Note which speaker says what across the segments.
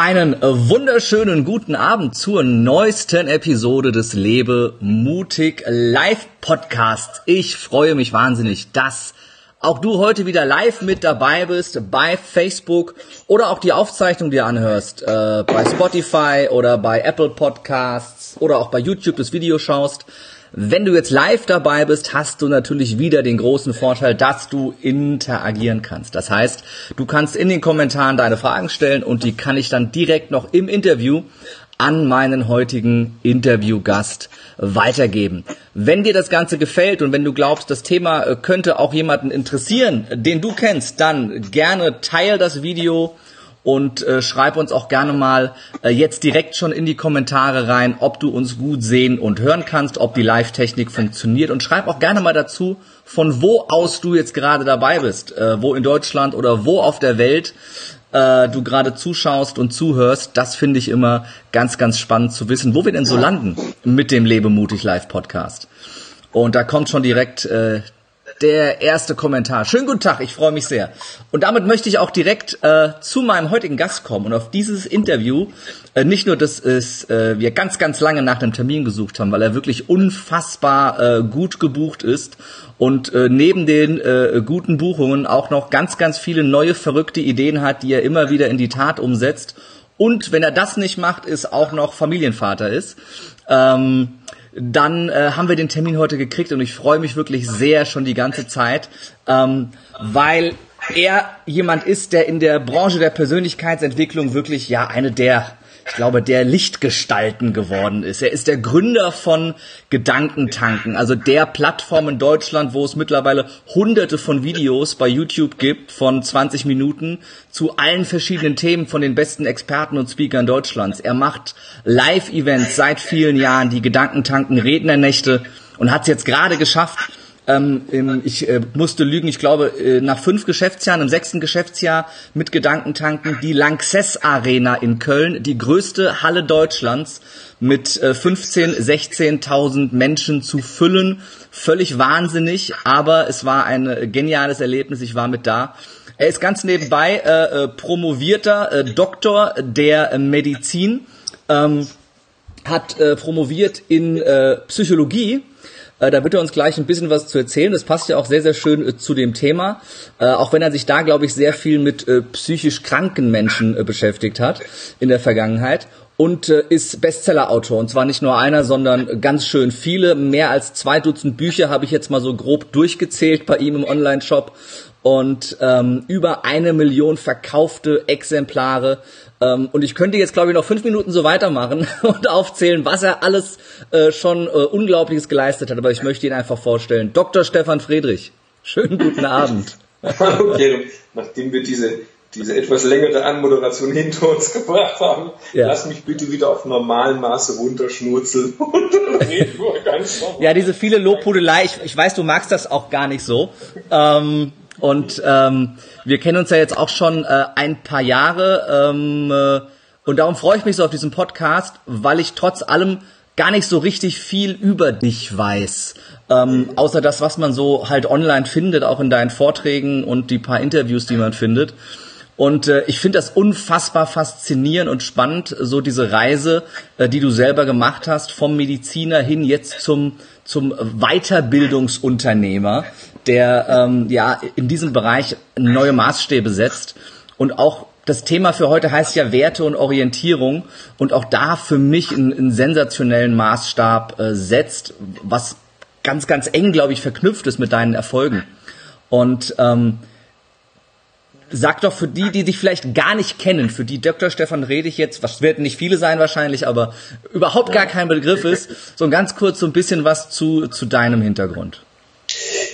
Speaker 1: Einen wunderschönen guten Abend zur neuesten Episode des Lebe mutig Live Podcasts. Ich freue mich wahnsinnig, dass auch du heute wieder live mit dabei bist bei Facebook oder auch die Aufzeichnung dir anhörst äh, bei Spotify oder bei Apple Podcasts oder auch bei YouTube das Video schaust. Wenn du jetzt live dabei bist, hast du natürlich wieder den großen Vorteil, dass du interagieren kannst. Das heißt, du kannst in den Kommentaren deine Fragen stellen und die kann ich dann direkt noch im Interview an meinen heutigen Interviewgast weitergeben. Wenn dir das Ganze gefällt und wenn du glaubst, das Thema äh, könnte auch jemanden interessieren, den du kennst, dann gerne teil das Video und äh, schreib uns auch gerne mal äh, jetzt direkt schon in die Kommentare rein, ob du uns gut sehen und hören kannst, ob die Live-Technik funktioniert und schreib auch gerne mal dazu, von wo aus du jetzt gerade dabei bist, äh, wo in Deutschland oder wo auf der Welt äh, du gerade zuschaust und zuhörst. Das finde ich immer ganz, ganz spannend zu wissen, wo wir denn so landen mit dem Lebemutig Live Podcast. Und da kommt schon direkt äh, der erste Kommentar. Schönen guten Tag, ich freue mich sehr. Und damit möchte ich auch direkt äh, zu meinem heutigen Gast kommen und auf dieses Interview. Äh, nicht nur, dass es, äh, wir ganz, ganz lange nach dem Termin gesucht haben, weil er wirklich unfassbar äh, gut gebucht ist und äh, neben den äh, guten Buchungen auch noch ganz, ganz viele neue verrückte Ideen hat, die er immer wieder in die Tat umsetzt. Und wenn er das nicht macht, ist auch noch Familienvater ist. Ähm, dann äh, haben wir den Termin heute gekriegt und ich freue mich wirklich sehr schon die ganze Zeit, ähm, weil er jemand ist, der in der Branche der Persönlichkeitsentwicklung wirklich ja eine der ich glaube, der Lichtgestalten geworden ist. Er ist der Gründer von Gedankentanken, also der Plattform in Deutschland, wo es mittlerweile hunderte von Videos bei YouTube gibt von 20 Minuten zu allen verschiedenen Themen von den besten Experten und Speakern Deutschlands. Er macht Live-Events seit vielen Jahren, die Gedankentanken Rednernächte und hat es jetzt gerade geschafft, ähm, ich äh, musste lügen, ich glaube, äh, nach fünf Geschäftsjahren, im sechsten Geschäftsjahr mit Gedankentanken, die Lanxess Arena in Köln, die größte Halle Deutschlands mit äh, 15, 16.000 Menschen zu füllen. Völlig wahnsinnig, aber es war ein geniales Erlebnis. Ich war mit da. Er ist ganz nebenbei äh, äh, promovierter äh, Doktor der Medizin, ähm, hat äh, promoviert in äh, Psychologie äh, da wird er uns gleich ein bisschen was zu erzählen. Das passt ja auch sehr, sehr schön äh, zu dem Thema. Äh, auch wenn er sich da, glaube ich, sehr viel mit psychisch kranken Menschen beschäftigt hat in der Vergangenheit. Und ist Bestsellerautor. Und zwar nicht nur einer, sondern ganz schön viele. Mehr als zwei Dutzend Bücher habe ich jetzt mal so grob durchgezählt bei ihm im Online-Shop und ähm, über eine Million verkaufte Exemplare. Ähm, und ich könnte jetzt, glaube ich, noch fünf Minuten so weitermachen und aufzählen, was er alles äh, schon äh, Unglaubliches geleistet hat. Aber ich möchte ihn einfach vorstellen. Dr. Stefan Friedrich. Schönen guten Abend.
Speaker 2: Kerem. Nachdem wir diese, diese etwas längere Anmoderation hinter uns gebracht haben, ja. lass mich bitte wieder auf normalem Maße runterschnurzeln und reden
Speaker 1: wir ganz normal. Ja, diese viele Lobhudelei, ich, ich weiß, du magst das auch gar nicht so. Ähm, und ähm, wir kennen uns ja jetzt auch schon äh, ein paar Jahre. Ähm, äh, und darum freue ich mich so auf diesen Podcast, weil ich trotz allem gar nicht so richtig viel über dich weiß. Ähm, außer das, was man so halt online findet, auch in deinen Vorträgen und die paar Interviews, die man findet. Und äh, ich finde das unfassbar faszinierend und spannend, so diese Reise, äh, die du selber gemacht hast, vom Mediziner hin jetzt zum, zum Weiterbildungsunternehmer der ähm, ja in diesem Bereich neue Maßstäbe setzt und auch das Thema für heute heißt ja Werte und Orientierung und auch da für mich einen, einen sensationellen Maßstab äh, setzt, was ganz, ganz eng, glaube ich, verknüpft ist mit deinen Erfolgen. Und ähm, sag doch für die, die dich vielleicht gar nicht kennen, für die Dr. Stefan rede ich jetzt, was werden nicht viele sein wahrscheinlich, aber überhaupt gar kein Begriff ist, so ganz kurz so ein bisschen was zu, zu deinem Hintergrund.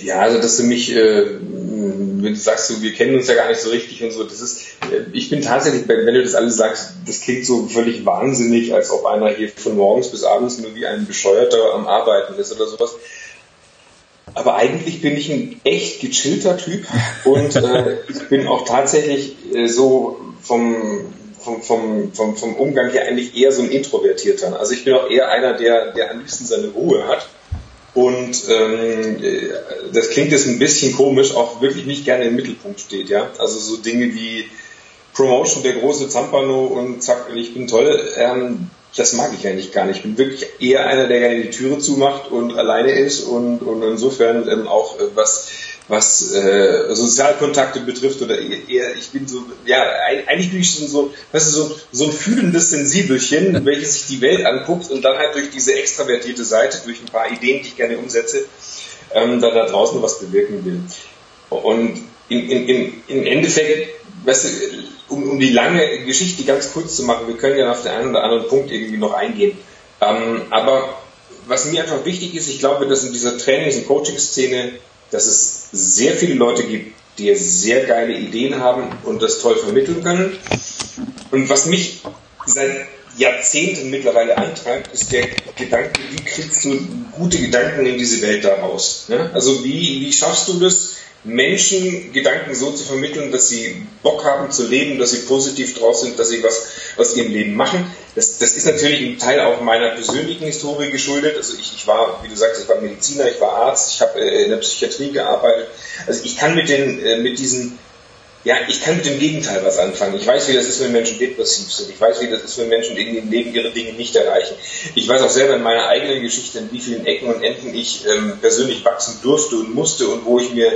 Speaker 2: Ja, also dass du mich, äh, wenn du sagst, so, wir kennen uns ja gar nicht so richtig und so, das ist, äh, ich bin tatsächlich, wenn du das alles sagst, das klingt so völlig wahnsinnig, als ob einer hier von morgens bis abends nur wie ein Bescheuerter am Arbeiten ist oder sowas. Aber eigentlich bin ich ein echt gechillter Typ und äh, ich bin auch tatsächlich äh, so vom, vom, vom, vom, vom Umgang her eigentlich eher so ein Introvertierter. Also ich bin auch eher einer, der, der am liebsten seine Ruhe hat und ähm, das klingt jetzt ein bisschen komisch, auch wirklich nicht gerne im Mittelpunkt steht, ja. Also so Dinge wie Promotion, der große Zampano und zack, ich bin toll. Ähm, das mag ich eigentlich gar nicht. Ich bin wirklich eher einer, der gerne die Türe zumacht und alleine ist und, und insofern ähm, auch äh, was was äh, Sozialkontakte betrifft oder eher, ich bin so, ja, eigentlich bin ich so, weißt du, so, so ein fühlendes Sensibelchen, welches sich die Welt anguckt und dann halt durch diese extravertierte Seite, durch ein paar Ideen, die ich gerne umsetze, ähm, da, da draußen was bewirken will. Und im, im, im Endeffekt, weißt du, um, um die lange Geschichte ganz kurz zu machen, wir können ja auf den einen oder anderen Punkt irgendwie noch eingehen. Ähm, aber was mir einfach wichtig ist, ich glaube, dass in dieser Trainings- und Coaching-Szene, dass es sehr viele Leute gibt, die sehr geile Ideen haben und das toll vermitteln können. Und was mich seit Jahrzehnten mittlerweile antreibt, ist der Gedanke, wie kriegst du gute Gedanken in diese Welt daraus? Ne? Also wie, wie schaffst du das, Menschen Gedanken so zu vermitteln, dass sie Bock haben zu leben, dass sie positiv drauf sind, dass sie was aus ihrem Leben machen. Das, das ist natürlich im Teil auch meiner persönlichen Historie geschuldet. Also ich, ich war, wie du sagst, ich war Mediziner, ich war Arzt, ich habe äh, in der Psychiatrie gearbeitet. Also ich kann mit den, äh, mit diesen ja, ich kann mit dem Gegenteil was anfangen. Ich weiß, wie das ist, wenn Menschen depressiv sind. Ich weiß, wie das ist, wenn Menschen irgendwie im Leben ihre Dinge nicht erreichen. Ich weiß auch selber in meiner eigenen Geschichte, in wie vielen Ecken und Enden ich ähm, persönlich wachsen durfte und musste und wo ich mir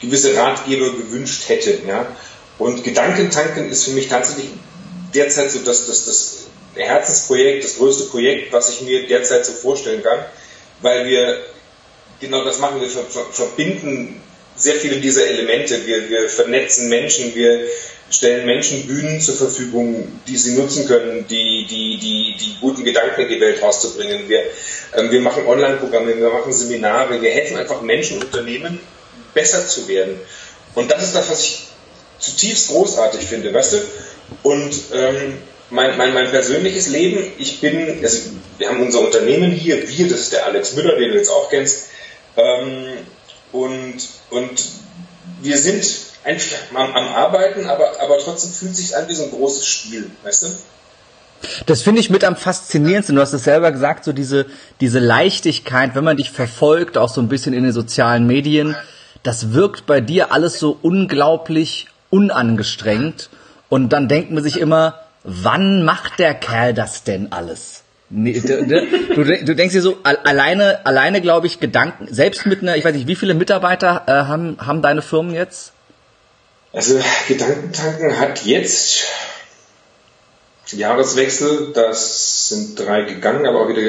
Speaker 2: gewisse Ratgeber gewünscht hätte. Ja? Und Gedankentanken ist für mich tatsächlich derzeit so das, das, das Herzensprojekt, das größte Projekt, was ich mir derzeit so vorstellen kann, weil wir genau das machen, wir ver ver verbinden sehr viele dieser Elemente, wir, wir vernetzen Menschen, wir stellen Menschen Bühnen zur Verfügung, die sie nutzen können, die, die, die, die guten Gedanken in die Welt rauszubringen. Wir, ähm, wir machen Online-Programme, wir machen Seminare, wir helfen einfach Menschen, Unternehmen besser zu werden. Und das ist das, was ich zutiefst großartig finde, weißt du? Und ähm, mein, mein, mein persönliches Leben, ich bin, also wir haben unser Unternehmen hier, wir, das ist der Alex Müller, den du jetzt auch kennst, ähm, und, und wir sind einfach am, am Arbeiten, aber, aber trotzdem fühlt es sich an wie so ein großes Spiel, weißt du?
Speaker 1: Das finde ich mit am faszinierendsten. Du hast es selber gesagt, so diese, diese Leichtigkeit, wenn man dich verfolgt, auch so ein bisschen in den sozialen Medien, das wirkt bei dir alles so unglaublich unangestrengt. Und dann denkt man sich immer, wann macht der Kerl das denn alles? Nee, du, du, du, denkst dir so, alleine, alleine glaube ich, Gedanken, selbst mit einer, ich weiß nicht, wie viele Mitarbeiter äh, haben, haben deine Firmen jetzt?
Speaker 2: Also Gedankentanken hat jetzt Jahreswechsel, das sind drei gegangen, aber auch wieder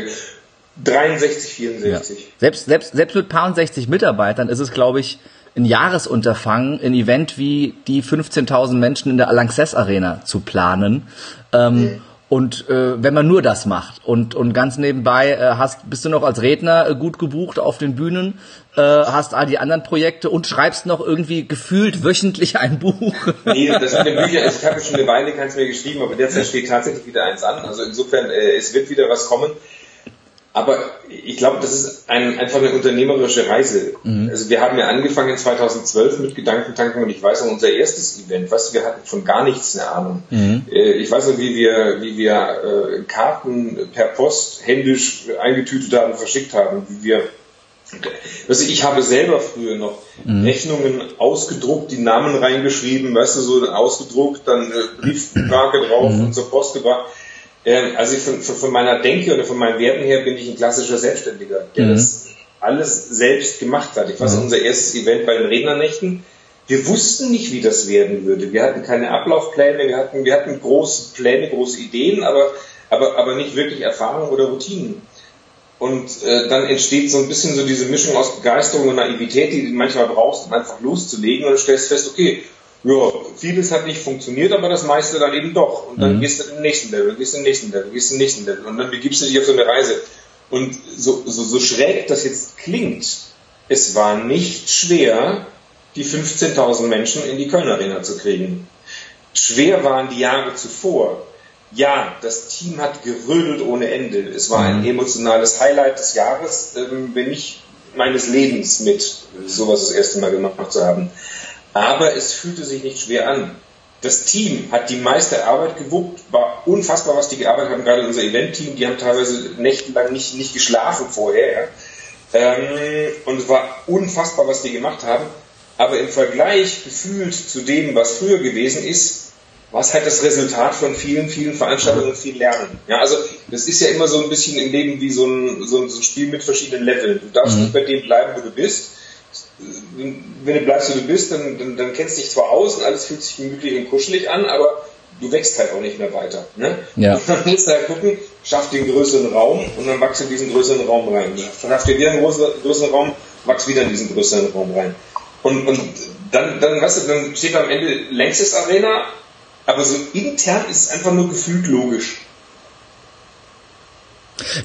Speaker 2: 63, 64. Ja.
Speaker 1: Selbst, selbst, selbst mit paar und 60 Mitarbeitern ist es, glaube ich, ein Jahresunterfangen, ein Event wie die 15.000 Menschen in der Lanxess Arena zu planen. Ähm, mhm. Und äh, wenn man nur das macht und, und ganz nebenbei äh, hast, bist du noch als Redner äh, gut gebucht auf den Bühnen, äh, hast all die anderen Projekte und schreibst noch irgendwie gefühlt wöchentlich ein Buch.
Speaker 2: Nee, das mit den Büchern, also ich habe schon eine Weile keins mehr geschrieben, aber derzeit steht tatsächlich wieder eins an. Also insofern, äh, es wird wieder was kommen. Aber ich glaube, das ist ein, einfach eine unternehmerische Reise. Mhm. Also wir haben ja angefangen 2012 mit Gedankentanken und ich weiß noch unser erstes Event, weißt du, wir hatten von gar nichts eine Ahnung. Mhm. Äh, ich weiß noch, wie wir, wie wir äh, Karten per Post händisch eingetütet haben, verschickt haben, wie wir also ich habe selber früher noch mhm. Rechnungen ausgedruckt, die Namen reingeschrieben, weißt du, so ausgedruckt, dann äh, Briefmarke drauf mhm. und zur Post gebracht. Ähm, also von, von, von, meiner Denke oder von meinen Werten her bin ich ein klassischer Selbstständiger, der mhm. das alles selbst gemacht hat. Ich weiß, mhm. unser erstes Event bei den Rednernächten. Wir wussten nicht, wie das werden würde. Wir hatten keine Ablaufpläne, wir hatten, wir hatten große Pläne, große Ideen, aber, aber, aber nicht wirklich Erfahrung oder Routinen. Und äh, dann entsteht so ein bisschen so diese Mischung aus Begeisterung und Naivität, die du manchmal brauchst, um einfach loszulegen und du stellst fest, okay, ja, vieles hat nicht funktioniert, aber das meiste dann eben doch. Und dann mhm. gehst du den nächsten Level, gehst den nächsten Level, gehst den nächsten Level und dann begibst du dich auf so eine Reise. Und so, so, so schräg das jetzt klingt, es war nicht schwer, die 15.000 Menschen in die Kölner Arena zu kriegen. Schwer waren die Jahre zuvor. Ja, das Team hat gerödelt ohne Ende. Es war ein mhm. emotionales Highlight des Jahres, ähm, wenn nicht meines Lebens mit sowas das erste Mal gemacht zu haben aber es fühlte sich nicht schwer an. Das Team hat die meiste Arbeit gewuppt, war unfassbar, was die gearbeitet haben, gerade unser Event-Team, die haben teilweise nächtelang nicht, nicht geschlafen vorher. Ähm, und es war unfassbar, was die gemacht haben. Aber im Vergleich gefühlt zu dem, was früher gewesen ist, war es halt das Resultat von vielen, vielen Veranstaltungen und viel Lernen. Ja, also das ist ja immer so ein bisschen im Leben wie so ein, so ein, so ein Spiel mit verschiedenen Leveln. Du darfst mhm. nicht bei dem bleiben, wo du bist. Wenn du bleibst, wo du bist, dann, dann, dann kennst du dich zwar aus und alles fühlt sich gemütlich und kuschelig an, aber du wächst halt auch nicht mehr weiter. Ne? Ja. Und dann musst du halt gucken, schaff den größeren Raum und dann wachst du in diesen größeren Raum rein. Schaff dir wieder einen größeren Raum, wachst wieder in diesen größeren Raum rein. Und, und dann, dann, weißt du, dann steht am Ende längstes Arena, aber so intern ist es einfach nur gefühlt logisch.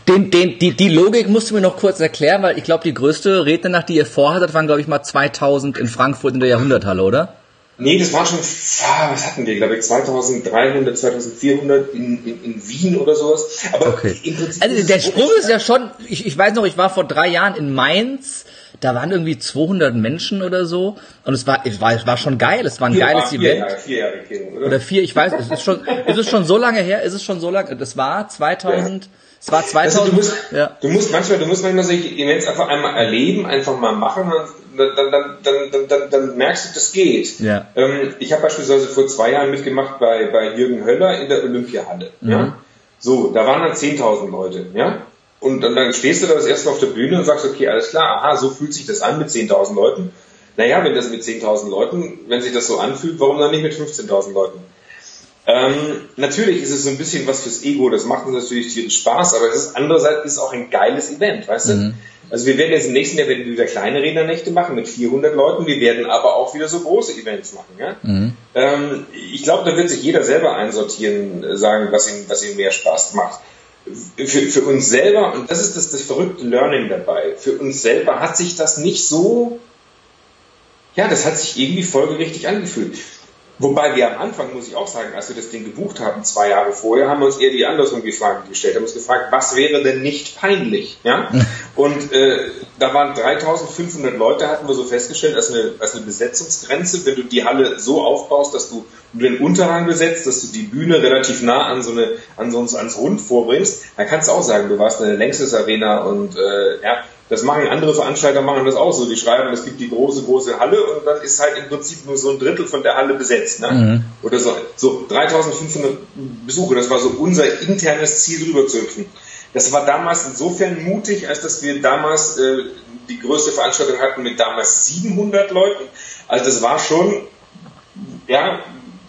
Speaker 1: Den, den, die, die Logik musst du mir noch kurz erklären, weil ich glaube, die größte Rednernacht, die ihr vorhattet, waren, glaube ich, mal 2000 in Frankfurt in der Jahrhunderthalle, oder?
Speaker 2: Nee, das waren schon, was hatten wir, glaube ich, 2300, 2400 in, in, in Wien oder sowas.
Speaker 1: Aber okay. also der Sprung ist ja schon, ich, ich weiß noch, ich war vor drei Jahren in Mainz, da waren irgendwie 200 Menschen oder so und es war, es war, es war schon geil, es war ein vier, geiles vier Event. Jahre, vier Jahre, oder? oder vier, ich weiß, es ist schon, ist es schon so lange her, ist es schon so lange, das war 2000, ja. Es war 2000. Also
Speaker 2: du, musst, ja. du musst manchmal, du musst manchmal solche Events einfach einmal erleben, einfach mal machen, dann, dann, dann, dann, dann, dann merkst du, das geht. Ja. Ähm, ich habe beispielsweise vor zwei Jahren mitgemacht bei, bei Jürgen Höller in der Olympiahalle. Mhm. Ja? So, da waren dann 10.000 Leute. Ja? Und dann, dann stehst du da das erste Mal auf der Bühne und sagst, okay, alles klar, aha, so fühlt sich das an mit 10.000 Leuten. Naja, wenn das mit 10.000 Leuten, wenn sich das so anfühlt, warum dann nicht mit 15.000 Leuten? Ähm, natürlich ist es so ein bisschen was fürs Ego, das macht uns natürlich tierisch Spaß, aber es ist andererseits ist auch ein geiles Event, weißt du? Mhm. Also wir werden jetzt im nächsten Jahr wieder kleine Rednernächte machen mit 400 Leuten, wir werden aber auch wieder so große Events machen. Ja? Mhm. Ähm, ich glaube, da wird sich jeder selber einsortieren, äh, sagen, was ihm, was ihm mehr Spaß macht. Für, für uns selber, und das ist das, das verrückte Learning dabei, für uns selber hat sich das nicht so, ja, das hat sich irgendwie folgerichtig angefühlt. Wobei wir am Anfang, muss ich auch sagen, als wir das Ding gebucht haben, zwei Jahre vorher, haben wir uns eher die andersrum die Frage gestellt, haben uns gefragt, was wäre denn nicht peinlich? Ja? Und äh, da waren 3500 Leute, hatten wir so festgestellt, als eine, als eine Besetzungsgrenze. Wenn du die Halle so aufbaust, dass du den Unterrang besetzt, dass du die Bühne relativ nah an so eine, an so ans Rund vorbringst, dann kannst du auch sagen, du warst eine längstes Arena und äh, ja, das machen andere Veranstalter, machen das auch so. Die schreiben, es gibt die große, große Halle und dann ist halt im Prinzip nur so ein Drittel von der Halle besetzt. Ne? Mhm. Oder so. So 3500 Besuche, das war so unser internes Ziel, rüber zu hüpfen. Das war damals insofern mutig, als dass wir damals äh, die größte Veranstaltung hatten mit damals 700 Leuten. Also das war schon, ja,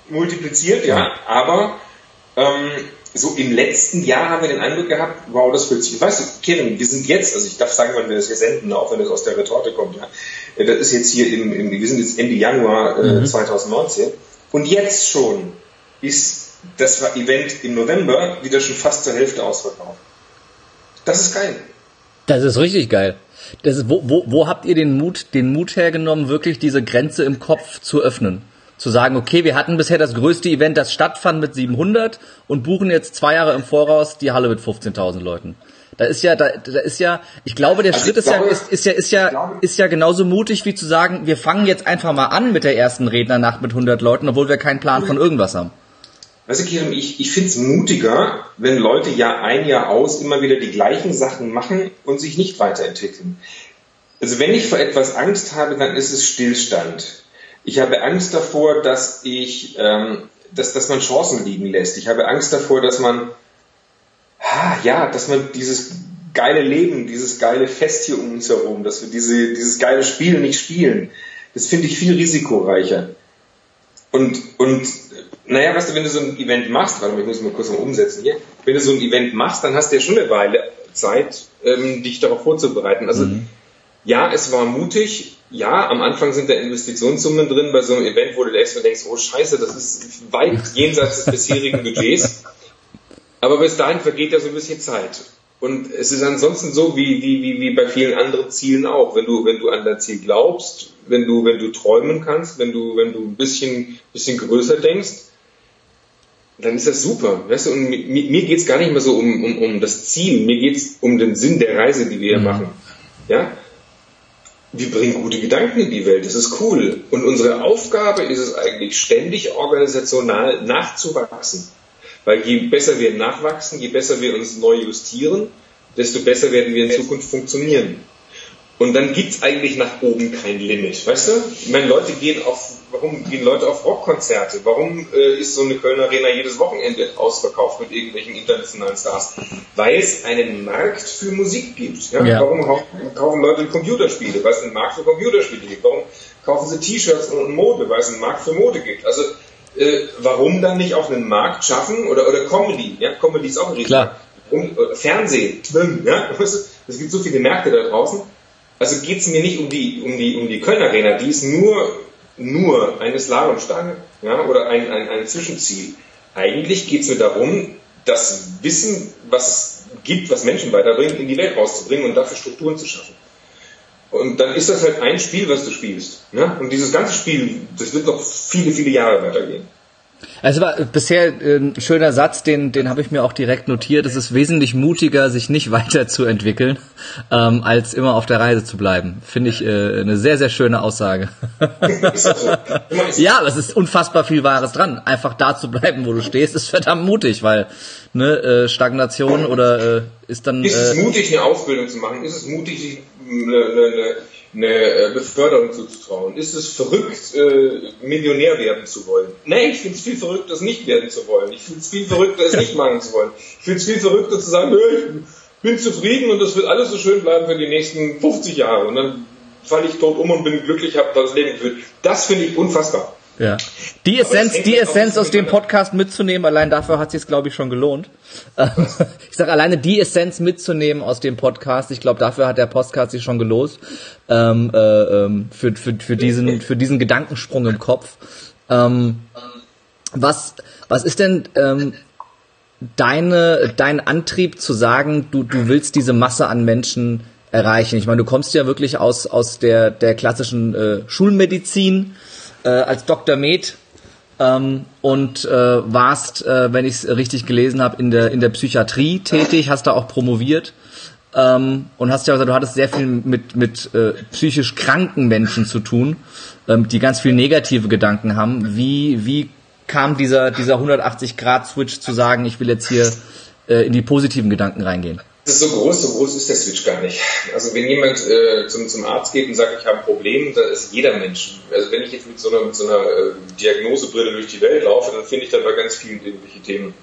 Speaker 2: multipliziert, ja, aber ähm, so im letzten Jahr haben wir den Eindruck gehabt, wow, das fühlt sich, weißt du, Kevin, wir sind jetzt, also ich darf sagen, wenn wir das hier senden, auch wenn das aus der Retorte kommt, ja, äh, das ist jetzt hier im, im wir sind jetzt Ende Januar äh, mhm. 2019 und jetzt schon ist das Event im November wieder schon fast zur Hälfte ausverkauft. Das ist geil.
Speaker 1: Das ist richtig geil. Das ist, wo, wo, wo habt ihr den Mut, den Mut hergenommen, wirklich diese Grenze im Kopf zu öffnen? zu sagen, okay, wir hatten bisher das größte Event, das stattfand mit 700 und buchen jetzt zwei Jahre im Voraus die Halle mit 15.000 Leuten. Da ist ja, da, da ist ja, ich glaube, der also Schritt ist, glaube, ja, ist, ist ja, ist ja, ist ja genauso mutig wie zu sagen, wir fangen jetzt einfach mal an mit der ersten Rednernacht mit 100 Leuten, obwohl wir keinen Plan von irgendwas haben.
Speaker 2: Weißt du, Kirim, ich, ich finde es mutiger, wenn Leute Jahr ein, Jahr aus immer wieder die gleichen Sachen machen und sich nicht weiterentwickeln. Also wenn ich vor etwas Angst habe, dann ist es Stillstand. Ich habe Angst davor, dass ich, ähm, dass, dass man Chancen liegen lässt. Ich habe Angst davor, dass man, ha, ja, dass man dieses geile Leben, dieses geile Fest hier um uns herum, dass wir diese, dieses geile Spiel nicht spielen. Das finde ich viel risikoreicher. Und, und, naja, weißt du, wenn du so ein Event machst, warte mal, ich muss mal kurz mal umsetzen hier, wenn du so ein Event machst, dann hast du ja schon eine Weile Zeit, ähm, dich darauf vorzubereiten. Also, mhm. ja, es war mutig, ja, am Anfang sind da Investitionssummen drin bei so einem Event, wo du erstmal denkst, oh scheiße, das ist weit jenseits des bisherigen Budgets. Aber bis dahin vergeht ja so ein bisschen Zeit. Und es ist ansonsten so wie, wie, wie, wie bei vielen anderen Zielen auch. Wenn du, wenn du an dein Ziel glaubst, wenn du, wenn du träumen kannst, wenn du, wenn du ein bisschen, bisschen größer denkst, dann ist das super. Weißt du, und mir, mir geht es gar nicht mehr so um, um, um das Ziel, mir geht es um den Sinn der Reise, die wir hier mhm. machen. Ja? wir bringen gute Gedanken in die Welt, das ist cool. Und unsere Aufgabe ist es eigentlich, ständig organisational nachzuwachsen. Weil je besser wir nachwachsen, je besser wir uns neu justieren, desto besser werden wir in Zukunft funktionieren. Und dann gibt's eigentlich nach oben kein Limit, weißt du? Ich meine, Leute gehen auf, warum gehen Leute auf Rockkonzerte? Warum äh, ist so eine Kölner Arena jedes Wochenende ausverkauft mit irgendwelchen internationalen Stars? Weil es einen Markt für Musik gibt. Ja? ja. Warum kaufen Leute Computerspiele? Weil es einen Markt für Computerspiele gibt. Warum kaufen sie T-Shirts und Mode? Weil es einen Markt für Mode gibt. Also äh, warum dann nicht auch einen Markt schaffen oder oder Comedy? Ja, Comedy ist auch ein Riesenmarkt. Um, äh, Fernsehen, ja, es gibt so viele Märkte da draußen also geht es mir nicht um die, um die, um die Köln Arena, die ist nur, nur eine Slalomstange ja, oder ein, ein, ein Zwischenziel. Eigentlich geht es mir darum, das Wissen, was es gibt, was Menschen weiterbringt, in die Welt rauszubringen und dafür Strukturen zu schaffen. Und dann ist das halt ein Spiel, was du spielst. Ja? Und dieses ganze Spiel, das wird noch viele, viele Jahre weitergehen.
Speaker 1: Also war bisher äh, ein schöner Satz, den, den habe ich mir auch direkt notiert. Es ist wesentlich mutiger, sich nicht weiterzuentwickeln, ähm, als immer auf der Reise zu bleiben. Finde ich äh, eine sehr, sehr schöne Aussage. ja, es ist unfassbar viel Wahres dran. Einfach da zu bleiben, wo du stehst, ist verdammt mutig, weil ne, äh, Stagnation oder äh, ist dann.
Speaker 2: Ist es äh, mutig, eine Ausbildung zu machen? Ist es mutig, eine, eine, eine äh, Beförderung zuzutrauen? Ist es verrückt, äh, Millionär werden zu wollen? Nein, ich finde es viel verrückter, es nicht werden zu wollen. Ich finde es viel verrückter, es nicht machen zu wollen. Ich finde es viel verrückter zu sagen, ich bin zufrieden und das wird alles so schön bleiben für die nächsten 50 Jahre. Und dann falle ich tot um und bin glücklich, habe das Leben geführt. Das finde ich unfassbar.
Speaker 1: Ja. Die Essenz, die Essenz aus dem Podcast mitzunehmen, allein dafür hat sich glaube ich schon gelohnt. ich sage alleine die Essenz mitzunehmen aus dem Podcast. Ich glaube, dafür hat der Podcast sich schon gelost ähm, äh, ähm, für, für, für diesen für diesen Gedankensprung im Kopf. Ähm, was was ist denn ähm, deine dein Antrieb zu sagen, du du willst diese Masse an Menschen erreichen? Ich meine, du kommst ja wirklich aus aus der der klassischen äh, Schulmedizin äh, als Dr. Med ähm, und äh, warst, äh, wenn ich es richtig gelesen habe, in der in der Psychiatrie tätig, hast da auch promoviert ähm, und hast ja gesagt, du hattest sehr viel mit mit äh, psychisch kranken Menschen zu tun, ähm, die ganz viel negative Gedanken haben. Wie wie kam dieser dieser 180 Grad Switch zu sagen, ich will jetzt hier äh, in die positiven Gedanken reingehen?
Speaker 2: Das ist so groß, so groß ist der Switch gar nicht. Also wenn jemand äh, zum, zum Arzt geht und sagt, ich habe ein Problem, da ist jeder Mensch. Also wenn ich jetzt mit so einer, mit so einer äh, Diagnosebrille durch die Welt laufe, dann finde ich da bei ganz vielen irgendwelche Themen.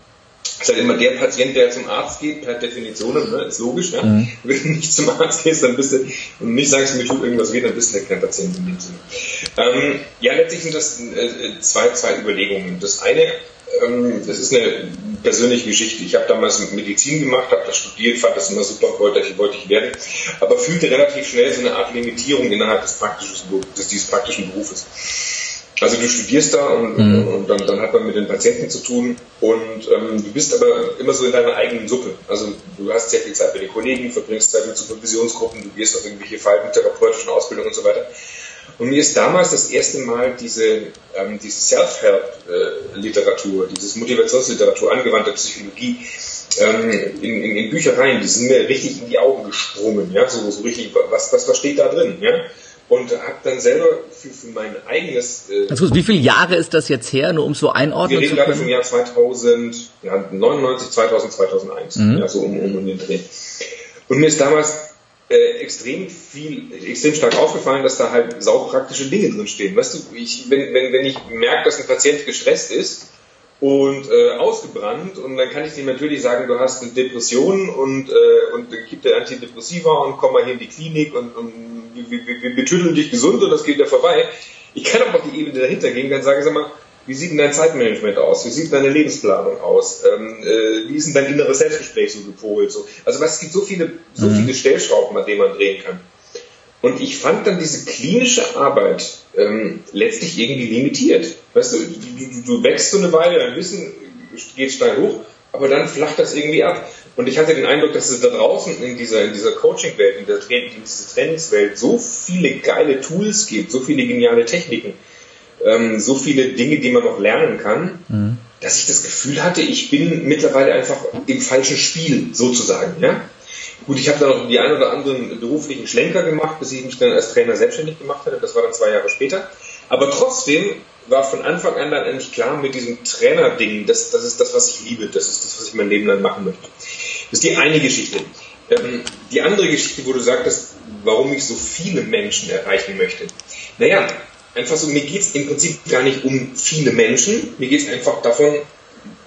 Speaker 2: Das ist halt immer der Patient, der zum Arzt geht, per Definition, ne, ist logisch. Ja? Mhm. Wenn du nicht zum Arzt gehst, dann bist du, und nicht sagst, mir tut irgendwas weh, dann bist du halt kein Patient in dem Sinne. Ähm, ja, letztlich sind das äh, zwei, zwei Überlegungen. Das eine ähm, das ist eine persönliche Geschichte. Ich habe damals Medizin gemacht, habe das studiert, fand das immer super, wollte ich, wollte ich werden, aber fühlte relativ schnell so eine Art Limitierung innerhalb des, des dieses praktischen Berufes. Also du studierst da und, mhm. und dann, dann, hat man mit den Patienten zu tun und ähm, du bist aber immer so in deiner eigenen Suppe. Also du hast sehr viel Zeit bei den Kollegen, verbringst Zeit mit Supervisionsgruppen, du gehst auf irgendwelche therapeutischen Ausbildungen und so weiter. Und mir ist damals das erste Mal diese, ähm, diese Self-Help-Literatur, dieses Motivationsliteratur, angewandte Psychologie, ähm, in, in, in, Büchereien, die sind mir richtig in die Augen gesprungen, ja, so, so richtig, was, was, was steht da drin, ja? Und habe dann selber für, für mein eigenes.
Speaker 1: Äh, also, wie viele Jahre ist das jetzt her, nur um so einordnen
Speaker 2: zu können? Wir reden gerade vom Jahr 2000, ja, 99, 2000, 2001, mhm. ja, so um, um den Dreh. Und mir ist damals äh, extrem viel, extrem stark aufgefallen, dass da halt saupraktische Dinge drin stehen. Weißt du, ich, wenn, wenn, wenn ich merke, dass ein Patient gestresst ist und äh, ausgebrannt und dann kann ich ihm natürlich sagen, du hast eine Depression und, äh, und dann gibt er Antidepressiva und komm mal hier in die Klinik und, und wir, wir, dich gesund und das geht ja vorbei. Ich kann auch auf die Ebene dahinter gehen, dann sage ich, sag mal, wie sieht denn dein Zeitmanagement aus? Wie sieht deine Lebensplanung aus? Ähm, äh, wie ist denn dein inneres Selbstgespräch so gepolt? So? Also was, es gibt so viele, so mhm. viele Stellschrauben, an denen man drehen kann. Und ich fand dann diese klinische Arbeit ähm, letztlich irgendwie limitiert. Weißt du, du, du, du wächst so eine Weile, dein Wissen geht steil hoch, aber dann flacht das irgendwie ab. Und ich hatte den Eindruck, dass es da draußen in dieser, in dieser Coaching-Welt, in, der in dieser Trainingswelt so viele geile Tools gibt, so viele geniale Techniken, ähm, so viele Dinge, die man noch lernen kann, mhm. dass ich das Gefühl hatte, ich bin mittlerweile einfach im falschen Spiel sozusagen. Ja? Gut, ich habe dann noch die ein oder anderen beruflichen Schlenker gemacht, bis ich mich dann als Trainer selbstständig gemacht hatte. Das war dann zwei Jahre später. Aber trotzdem war von Anfang an dann eigentlich klar mit diesem Trainer-Ding, das, das ist das, was ich liebe, das ist das, was ich mein Leben lang machen möchte. Das ist die eine Geschichte. Ähm, die andere Geschichte, wo du sagtest, warum ich so viele Menschen erreichen möchte. Naja, einfach so, mir geht es im Prinzip gar nicht um viele Menschen, mir geht es einfach davon,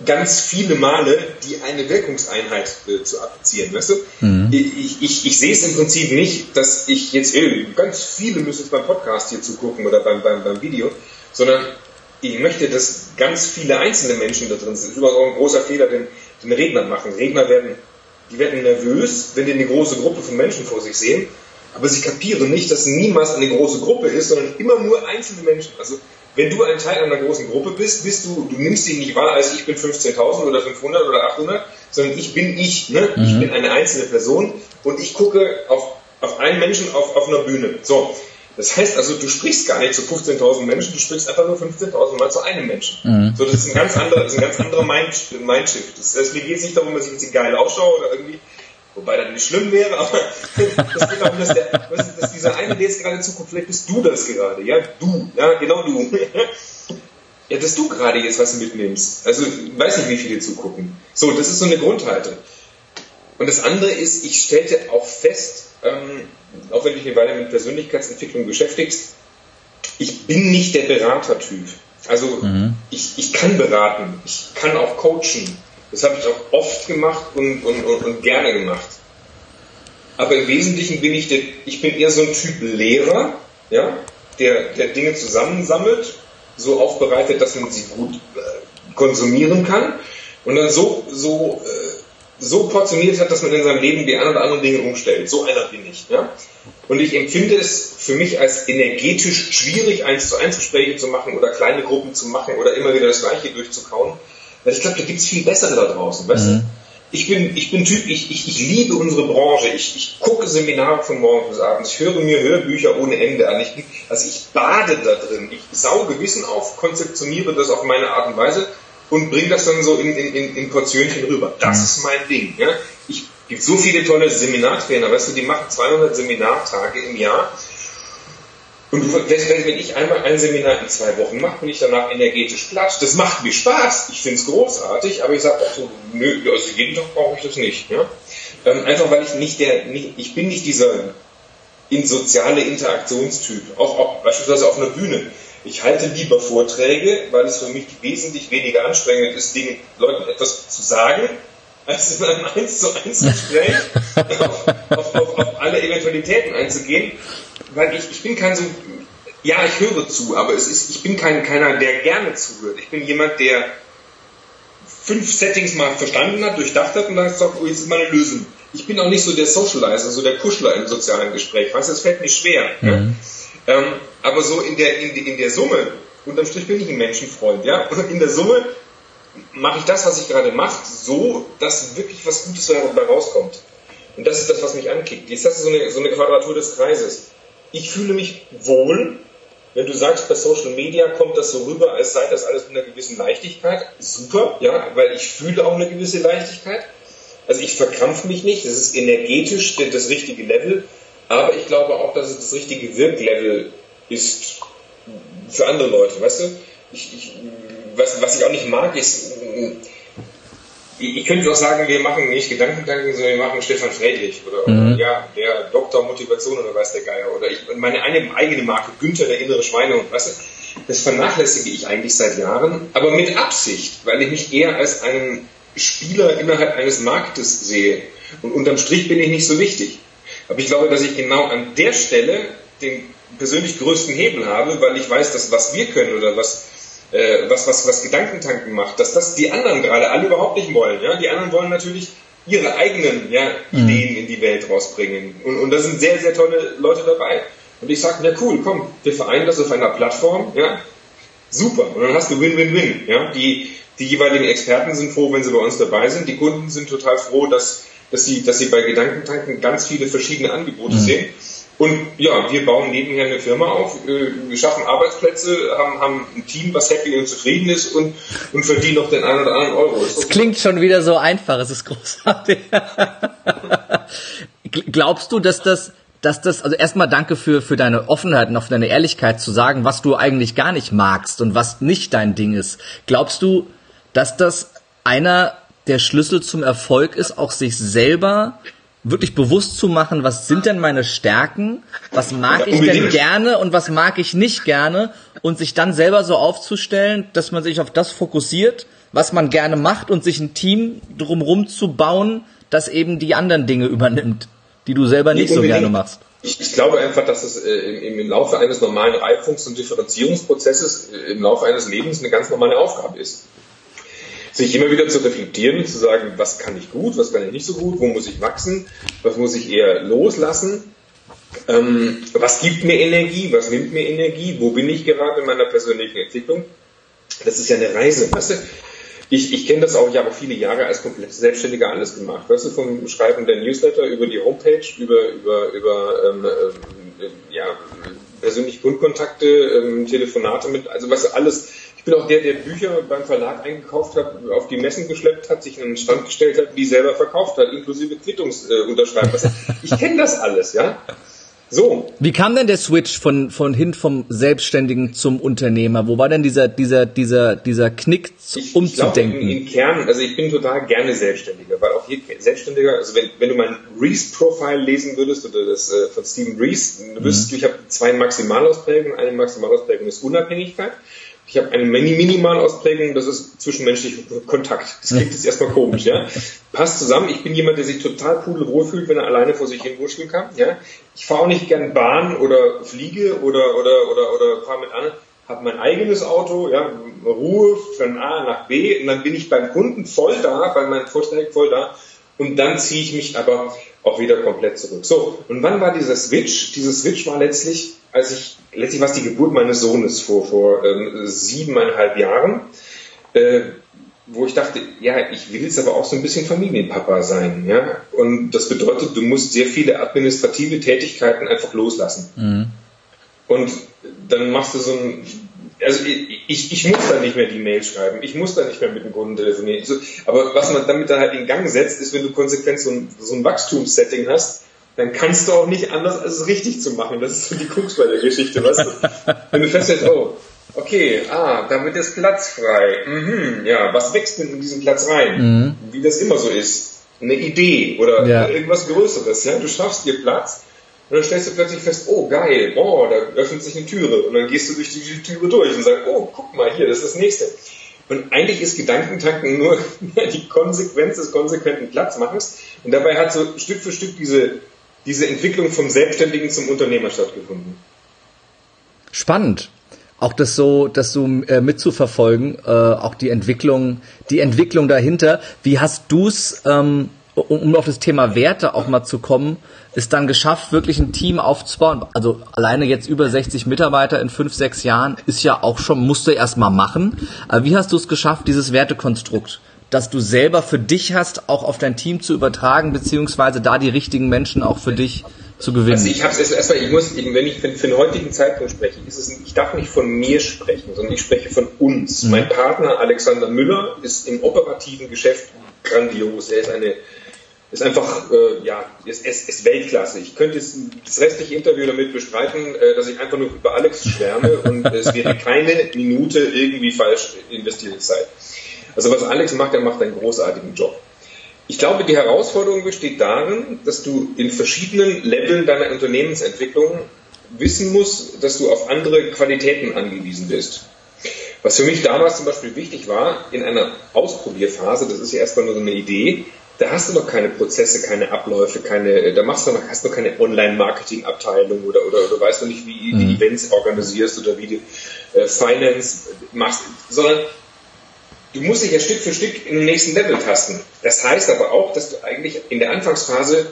Speaker 2: ganz viele Male die eine Wirkungseinheit äh, zu applizieren. Weißt du? Mhm. Ich, ich, ich sehe es im Prinzip nicht, dass ich jetzt, ey, ganz viele müssen jetzt beim Podcast hier zugucken oder beim, beim, beim Video, sondern ich möchte, dass ganz viele einzelne Menschen da drin sind. Das ist überhaupt auch ein großer Fehler, den, den Redner machen. Redner werden, die werden nervös, wenn die eine große Gruppe von Menschen vor sich sehen, aber sie kapieren nicht, dass niemals eine große Gruppe ist, sondern immer nur einzelne Menschen. Also wenn du ein Teil einer großen Gruppe bist, bist du, du nimmst dich nicht wahr als ich bin 15.000 oder 500 oder 800, sondern ich bin ich, ne? Mhm. ich bin eine einzelne Person und ich gucke auf, auf einen Menschen auf, auf einer Bühne. So, das heißt also, du sprichst gar nicht zu 15.000 Menschen, du sprichst einfach nur 15.000 Mal zu einem Menschen. Mhm. So, das ist ein ganz anderer, das ist ein ganz anderer Mind, Mindshift. Das, das, mir geht es nicht darum, dass ich jetzt geil ausschaue oder irgendwie, wobei das nicht schlimm wäre, aber das geht darum, dass, der, dass dieser eine, der jetzt gerade zuguckt, vielleicht bist du das gerade, ja, du, ja, genau du. ja, dass du gerade jetzt was mitnimmst. Also, ich weiß nicht, wie viele zugucken. So, das ist so eine Grundhaltung. Und das andere ist, ich stellte auch fest, ähm, auch wenn du dich eine Weile mit Persönlichkeitsentwicklung beschäftigst, ich bin nicht der Beratertyp. Also mhm. ich, ich kann beraten, ich kann auch coachen. Das habe ich auch oft gemacht und, und, und, und gerne gemacht. Aber im Wesentlichen bin ich der, ich bin eher so ein Typ Lehrer, ja, der, der Dinge zusammensammelt, so aufbereitet, dass man sie gut äh, konsumieren kann und dann so, so, äh, so portioniert hat, dass man in seinem Leben die ein oder anderen Dinge umstellt. So einer bin ich. Ja? Und ich empfinde es für mich als energetisch schwierig, eins zu eins Gespräche zu machen oder kleine Gruppen zu machen oder immer wieder das Gleiche durchzukauen. Weil ich glaube, da gibt es viel bessere da draußen. Weißt mhm. du? ich bin, ich bin Typ, ich, ich, ich liebe unsere Branche. Ich, ich gucke Seminare von morgens bis abends. Ich höre mir Hörbücher ohne Ende an. Ich, also ich bade da drin. Ich sauge Wissen auf, konzeptioniere das auf meine Art und Weise und bringe das dann so in, in, in Portionchen rüber. Das mhm. ist mein Ding. Ja? Ich gibt so viele tolle Seminartrainer, weißt du, die machen 200 Seminartage im Jahr und wenn ich einmal ein Seminar in zwei Wochen mache, bin ich danach energetisch platt. Das macht mir Spaß. Ich finde es großartig, aber ich sage auch so, nö, also jeden Tag brauche ich das nicht. Ja? Ähm, einfach weil ich nicht der, nicht, ich bin nicht dieser in soziale Interaktionstyp. Auch, auch beispielsweise auf einer Bühne. Ich halte lieber Vorträge, weil es für mich wesentlich weniger anstrengend ist, den Leuten etwas zu sagen, als in einem 1 zu 1 Gespräch auf, auf, auf, auf alle Eventualitäten einzugehen weil ich, ich bin kein so, ja, ich höre zu, aber es ist, ich bin kein, keiner, der gerne zuhört. Ich bin jemand, der fünf Settings mal verstanden hat, durchdacht hat und dann sagt, oh, jetzt ist meine Lösung. Ich bin auch nicht so der Socializer, so der Kuschler im sozialen Gespräch. Weißt du, das fällt mir schwer. Mhm. Ja? Ähm, aber so in der, in, in der Summe, unterm Strich bin ich ein Menschenfreund, ja, und in der Summe mache ich das, was ich gerade mache, so, dass wirklich was Gutes dabei rauskommt. Und das ist das, was mich ankickt. Jetzt hast du so eine, so eine Quadratur des Kreises ich fühle mich wohl, wenn du sagst, bei Social Media kommt das so rüber, als sei das alles mit einer gewissen Leichtigkeit. Super, ja, weil ich fühle auch eine gewisse Leichtigkeit. Also ich verkrampf mich nicht, das ist energetisch das richtige Level, aber ich glaube auch, dass es das richtige Wirklevel ist für andere Leute, weißt du? Ich, ich, was, was ich auch nicht mag, ist, ich könnte auch sagen, wir machen nicht Gedankentanken, sondern wir machen Stefan Friedrich oder, mhm. oder, ja, der Doktor Motivation oder weiß der Geier oder ich, meine eine, eigene Marke, Günther, der innere Schweinehund, weißt du, das vernachlässige ich eigentlich seit Jahren, aber mit Absicht, weil ich mich eher als einen Spieler innerhalb eines Marktes sehe. Und unterm Strich bin ich nicht so wichtig. Aber ich glaube, dass ich genau an der Stelle den persönlich größten Hebel habe, weil ich weiß, dass was wir können oder was äh, was, was, was Gedankentanken macht, dass das die anderen gerade alle überhaupt nicht wollen. Ja? Die anderen wollen natürlich ihre eigenen ja, mhm. Ideen in die Welt rausbringen. Und, und da sind sehr, sehr tolle Leute dabei. Und ich sage, na cool, komm, wir vereinen das auf einer Plattform, ja, super. Und dann hast du Win-Win-Win. Ja? Die, die jeweiligen Experten sind froh, wenn sie bei uns dabei sind. Die Kunden sind total froh, dass, dass, sie, dass sie bei Gedankentanken ganz viele verschiedene Angebote mhm. sehen. Und ja, wir bauen nebenher eine Firma auf, äh, wir schaffen Arbeitsplätze, haben, haben ein Team, was happy und zufrieden ist und, und verdienen noch den einen oder anderen Euro.
Speaker 1: Es klingt schon wieder so einfach, es ist großartig. Glaubst du, dass das, dass das, also erstmal danke für, für deine Offenheit und auch für deine Ehrlichkeit zu sagen, was du eigentlich gar nicht magst und was nicht dein Ding ist. Glaubst du, dass das einer der Schlüssel zum Erfolg ist, auch sich selber wirklich bewusst zu machen, was sind denn meine Stärken, was mag ich denn gerne und was mag ich nicht gerne und sich dann selber so aufzustellen, dass man sich auf das fokussiert, was man gerne macht und sich ein Team drumherum zu bauen, das eben die anderen Dinge übernimmt, die du selber nicht so gerne machst.
Speaker 2: Ich, ich, glaube einfach, dass es äh, im, im, Laufe eines normalen Reifungs- und Differenzierungsprozesses äh, im Laufe eines Lebens eine ganz normale Aufgabe ist sich immer wieder zu reflektieren, zu sagen, was kann ich gut, was kann ich nicht so gut, wo muss ich wachsen, was muss ich eher loslassen, ähm, was gibt mir Energie, was nimmt mir Energie, wo bin ich gerade in meiner persönlichen Entwicklung. Das ist ja eine Reise, weißt du? Ich, ich kenne das auch, ich habe auch viele Jahre als komplett Selbstständiger alles gemacht. Weißt du, vom Schreiben der Newsletter über die Homepage, über, über, über ähm, äh, ja, persönliche Kundkontakte, ähm, Telefonate mit, also weißt du, alles bin auch der, der Bücher beim Verlag eingekauft hat, auf die Messen geschleppt hat, sich in einen Stand gestellt hat, die selber verkauft hat, inklusive Quittungsunterschreiben. Äh, ich kenne das alles, ja. So.
Speaker 1: Wie kam denn der Switch von, von hin vom Selbstständigen zum Unternehmer? Wo war denn dieser, dieser, dieser, dieser Knick ich, umzudenken?
Speaker 2: Ich glaube, im, Kern, also ich bin total gerne Selbstständiger, weil auch hier Selbstständiger, also wenn, wenn du mein Reese-Profile lesen würdest oder das äh, von Stephen Reese, du wüsstest, mhm. ich habe zwei Maximalausprägungen. Eine Maximalausprägung ist Unabhängigkeit. Ich habe eine Mini-Minimal-Ausprägung, das ist zwischenmenschlicher Kontakt. Das klingt jetzt erstmal komisch, ja. Passt zusammen. Ich bin jemand, der sich total pudelwohl fühlt, wenn er alleine vor sich hin wurschteln kann, ja. Ich fahre auch nicht gern Bahn oder fliege oder, oder, oder, oder fahre mit anderen. Habe mein eigenes Auto, ja, Ruhe von A nach B und dann bin ich beim Kunden voll da, bei meinen Vorträgen voll da und dann ziehe ich mich aber auch wieder komplett zurück. So, und wann war dieser Switch? Dieser Switch war letztlich, als ich, letztlich war es die Geburt meines Sohnes vor, vor ähm, siebeneinhalb Jahren, äh, wo ich dachte, ja, ich will jetzt aber auch so ein bisschen Familienpapa sein, ja. Und das bedeutet, du musst sehr viele administrative Tätigkeiten einfach loslassen. Mhm. Und dann machst du so ein also ich, ich muss da nicht mehr die Mail schreiben, ich muss da nicht mehr mit dem Kunden telefonieren. Aber was man damit dann halt in Gang setzt, ist, wenn du konsequent so ein, so ein Wachstumssetting hast, dann kannst du auch nicht anders, als es richtig zu machen. Das ist so die Krux bei der Geschichte, weißt du? Wenn du feststellst, oh, okay, ah, da wird jetzt Platz frei. Mhm, ja, was wächst denn in diesen Platz rein? Mhm. Wie das immer so ist. Eine Idee oder ja. irgendwas Größeres, ja? Du schaffst dir Platz und dann stellst du plötzlich fest, oh geil, oh, da öffnet sich eine Türe. Und dann gehst du durch die Türe durch und sagst, oh, guck mal hier, das ist das nächste. Und eigentlich ist Gedankentanken nur die Konsequenz des konsequenten Platzmachens. Und dabei hat so Stück für Stück diese, diese Entwicklung vom Selbstständigen zum Unternehmer stattgefunden.
Speaker 1: Spannend. Auch das so, das so äh, mitzuverfolgen, äh, auch die Entwicklung, die Entwicklung dahinter. Wie hast du's ähm, um auf das Thema Werte auch mal zu kommen, ist dann geschafft, wirklich ein Team aufzubauen. Also alleine jetzt über 60 Mitarbeiter in fünf, sechs Jahren ist ja auch schon, musst du erst mal machen. Aber wie hast du es geschafft, dieses Wertekonstrukt, das du selber für dich hast, auch auf dein Team zu übertragen, beziehungsweise da die richtigen Menschen auch für dich zu gewinnen? Also
Speaker 2: ich habe es erstmal, ich muss, wenn ich für, für den heutigen Zeitpunkt spreche, ist es, ich darf nicht von mir sprechen, sondern ich spreche von uns. Mhm. Mein Partner Alexander Müller ist im operativen Geschäft grandios. Er ist eine ist einfach, äh, ja, ist, ist, ist Weltklasse. Ich könnte jetzt das restliche Interview damit bestreiten, äh, dass ich einfach nur über Alex schwärme und es wäre keine Minute irgendwie falsch investierte Zeit. Also was Alex macht, er macht einen großartigen Job. Ich glaube, die Herausforderung besteht darin, dass du in verschiedenen Leveln deiner Unternehmensentwicklung wissen musst, dass du auf andere Qualitäten angewiesen bist. Was für mich damals zum Beispiel wichtig war, in einer Ausprobierphase, das ist ja erstmal nur so eine Idee, da hast du noch keine Prozesse, keine Abläufe, keine, da machst du noch, hast du noch keine Online-Marketing-Abteilung oder, oder, oder weißt du nicht, wie mhm. Events organisierst oder wie du äh, Finance machst, sondern du musst dich ja Stück für Stück in den nächsten Level tasten. Das heißt aber auch, dass du eigentlich in der Anfangsphase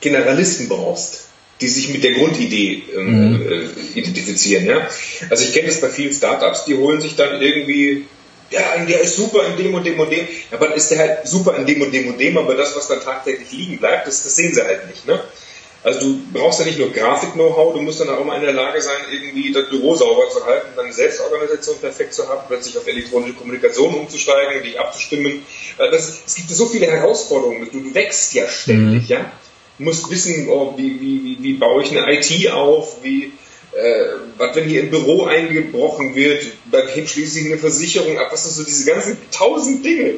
Speaker 2: Generalisten brauchst, die sich mit der Grundidee ähm, mhm. äh, identifizieren. Ja? Also ich kenne das bei vielen Startups, die holen sich dann irgendwie ja, der ist super in dem und dem und dem. Ja, aber ist der halt super in dem und dem und dem, aber das, was dann tagtäglich liegen bleibt, das, das sehen sie halt nicht. Ne? Also du brauchst ja nicht nur Grafik-Know-how, du musst dann auch mal in der Lage sein, irgendwie das Büro sauber zu halten, deine Selbstorganisation perfekt zu haben, plötzlich auf elektronische Kommunikation umzusteigen, dich abzustimmen. Das, es gibt so viele Herausforderungen. Du, du wächst ja ständig, mhm. ja. Du musst wissen, oh, wie, wie, wie, wie baue ich eine IT auf, wie was wenn hier im Büro eingebrochen wird, dann hebt schließlich eine Versicherung ab, was ist so diese ganzen tausend Dinge.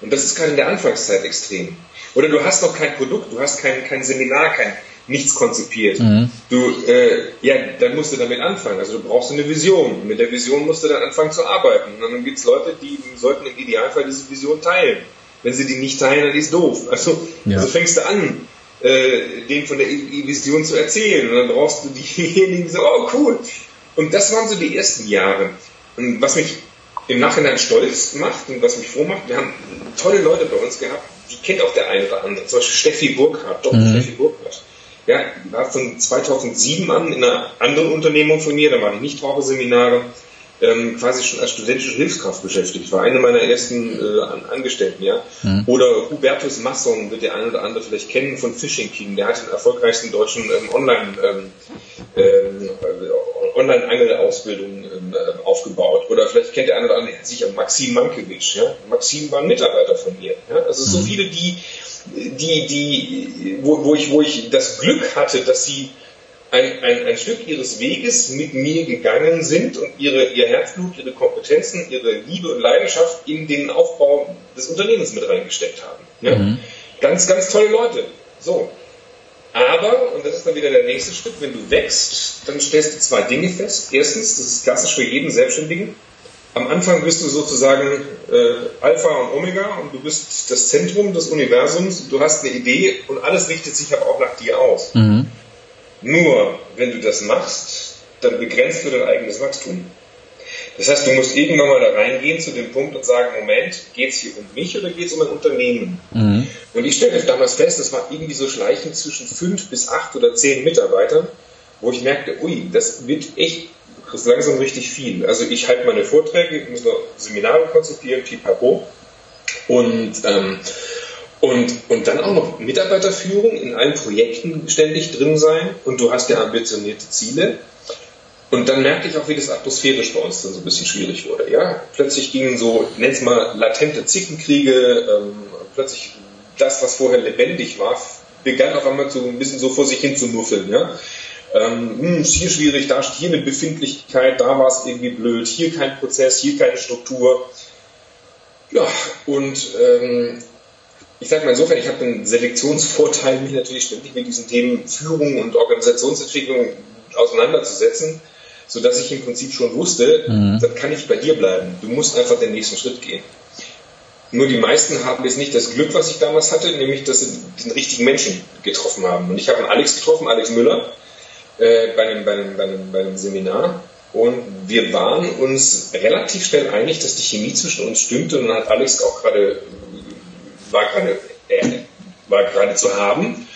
Speaker 2: Und das ist gerade in der Anfangszeit extrem. Oder du hast noch kein Produkt, du hast kein, kein Seminar, kein nichts konzipiert. Mhm. Du, äh, ja, dann musst du damit anfangen. Also du brauchst eine Vision. Und mit der Vision musst du dann anfangen zu arbeiten. Und dann gibt es Leute, die sollten im Idealfall diese Vision teilen. Wenn sie die nicht teilen, dann ist doof. Also, ja. also fängst du an, äh, denen von der Vision zu erzählen. Und dann brauchst du diejenigen, die so, oh cool. Und das waren so die ersten Jahre. Und was mich im Nachhinein stolz macht und was mich froh macht, wir haben tolle Leute bei uns gehabt, die kennt auch der eine oder andere. Zum Beispiel Steffi Burkhardt, Dr. Mhm. Steffi Burkhardt. Ja, war von 2007 an in einer anderen Unternehmung von mir, da waren nicht Raucherseminare, ähm, quasi schon als studentische Hilfskraft beschäftigt. War eine meiner ersten äh, Angestellten, ja. Mhm. Oder Hubertus Masson wird der eine oder andere vielleicht kennen von Fishing King. Der hat den erfolgreichsten deutschen ähm, Online ähm, ähm, Online-Angel-Ausbildung ähm, äh, aufgebaut. Oder vielleicht kennt der eine oder andere sicher Maxim Mankiewicz. Ja? Maxim war ein Mitarbeiter von mir. Ja? Also so mhm. viele, die, die, die, wo, wo, ich, wo ich das Glück hatte, dass sie ein, ein, ein Stück ihres Weges mit mir gegangen sind und ihre, ihr Herzblut, ihre Kompetenzen, ihre Liebe und Leidenschaft in den Aufbau des Unternehmens mit reingesteckt haben. Ja? Mhm. Ganz, ganz tolle Leute. So. Aber, und das ist dann wieder der nächste Schritt, wenn du wächst, dann stellst du zwei Dinge fest. Erstens, das ist klassisch für jeden Selbstständigen, am Anfang bist du sozusagen äh, Alpha und Omega und du bist das Zentrum des Universums, du hast eine Idee und alles richtet sich aber auch nach dir aus. Mhm. Nur, wenn du das machst, dann begrenzt du dein eigenes Wachstum. Das heißt, du musst irgendwann mal da reingehen zu dem Punkt und sagen, Moment, geht es hier um mich oder geht es um ein Unternehmen? Mhm. Und ich stellte damals fest, das war irgendwie so schleichend zwischen fünf bis acht oder zehn Mitarbeitern, wo ich merkte, ui, das wird echt das ist langsam richtig viel. Also ich halte meine Vorträge, ich muss noch Seminare konzipieren, pipapo. Und, ähm, und, und dann auch noch Mitarbeiterführung in allen Projekten ständig drin sein. Und du hast ja ambitionierte Ziele. Und dann merkte ich auch, wie das atmosphärisch bei uns dann so ein bisschen schwierig wurde. Ja, plötzlich gingen so, nenn's mal latente Zickenkriege, ähm, plötzlich das, was vorher lebendig war, begann auf einmal so ein bisschen so vor sich hin zu muffeln. Ja? Ähm, hm, hier schwierig, da hier eine Befindlichkeit, da war es irgendwie blöd, hier kein Prozess, hier keine Struktur. Ja, und ähm, ich sage mal insofern, ich habe einen Selektionsvorteil, mich natürlich ständig mit diesen Themen Führung und Organisationsentwicklung auseinanderzusetzen, sodass ich im Prinzip schon wusste, mhm. dann kann ich bei dir bleiben. Du musst einfach den nächsten Schritt gehen. Nur die meisten haben jetzt nicht das Glück, was ich damals hatte, nämlich dass sie den richtigen Menschen getroffen haben. Und ich habe einen Alex getroffen, Alex Müller, äh, bei, einem, bei, einem, bei, einem, bei einem Seminar. Und wir waren uns relativ schnell einig, dass die Chemie zwischen uns stimmte. Und dann hat Alex auch gerade, war gerade, äh, war gerade zu haben.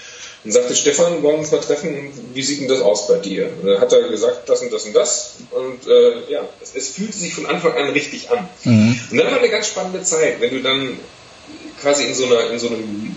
Speaker 2: Und sagte, Stefan, wollen wir uns mal treffen? Wie sieht denn das aus bei dir? Und dann hat er gesagt, das und das und das. Und äh, ja, es, es, fühlte sich von Anfang an richtig an. Mhm. Und dann war eine ganz spannende Zeit, wenn du dann quasi in so, einer, in so einem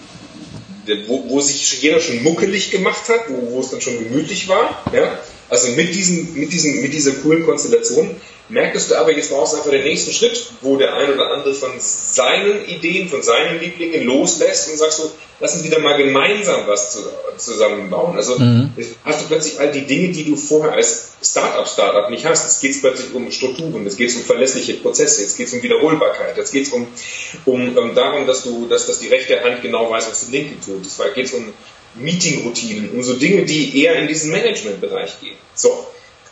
Speaker 2: wo, wo sich jeder schon muckelig gemacht hat, wo, wo es dann schon gemütlich war. Ja? Also mit, diesen, mit, diesen, mit dieser coolen Konstellation merktest du aber, jetzt brauchst du einfach den nächsten Schritt, wo der ein oder andere von seinen Ideen, von seinen Lieblingen loslässt und sagst so, lass uns wieder mal gemeinsam was zusammenbauen. Also mhm. hast du plötzlich all die Dinge, die du vorher als Startup, Startup nicht hast. Jetzt geht es plötzlich um Strukturen, jetzt geht es um verlässliche Prozesse, jetzt geht es um Wiederholbarkeit, jetzt geht es um, um, um darum, dass du, dass, dass die rechte Hand genau weiß, was die linke tut. Es geht um Meeting-Routinen, um so Dinge, die eher in diesen Management-Bereich gehen. So,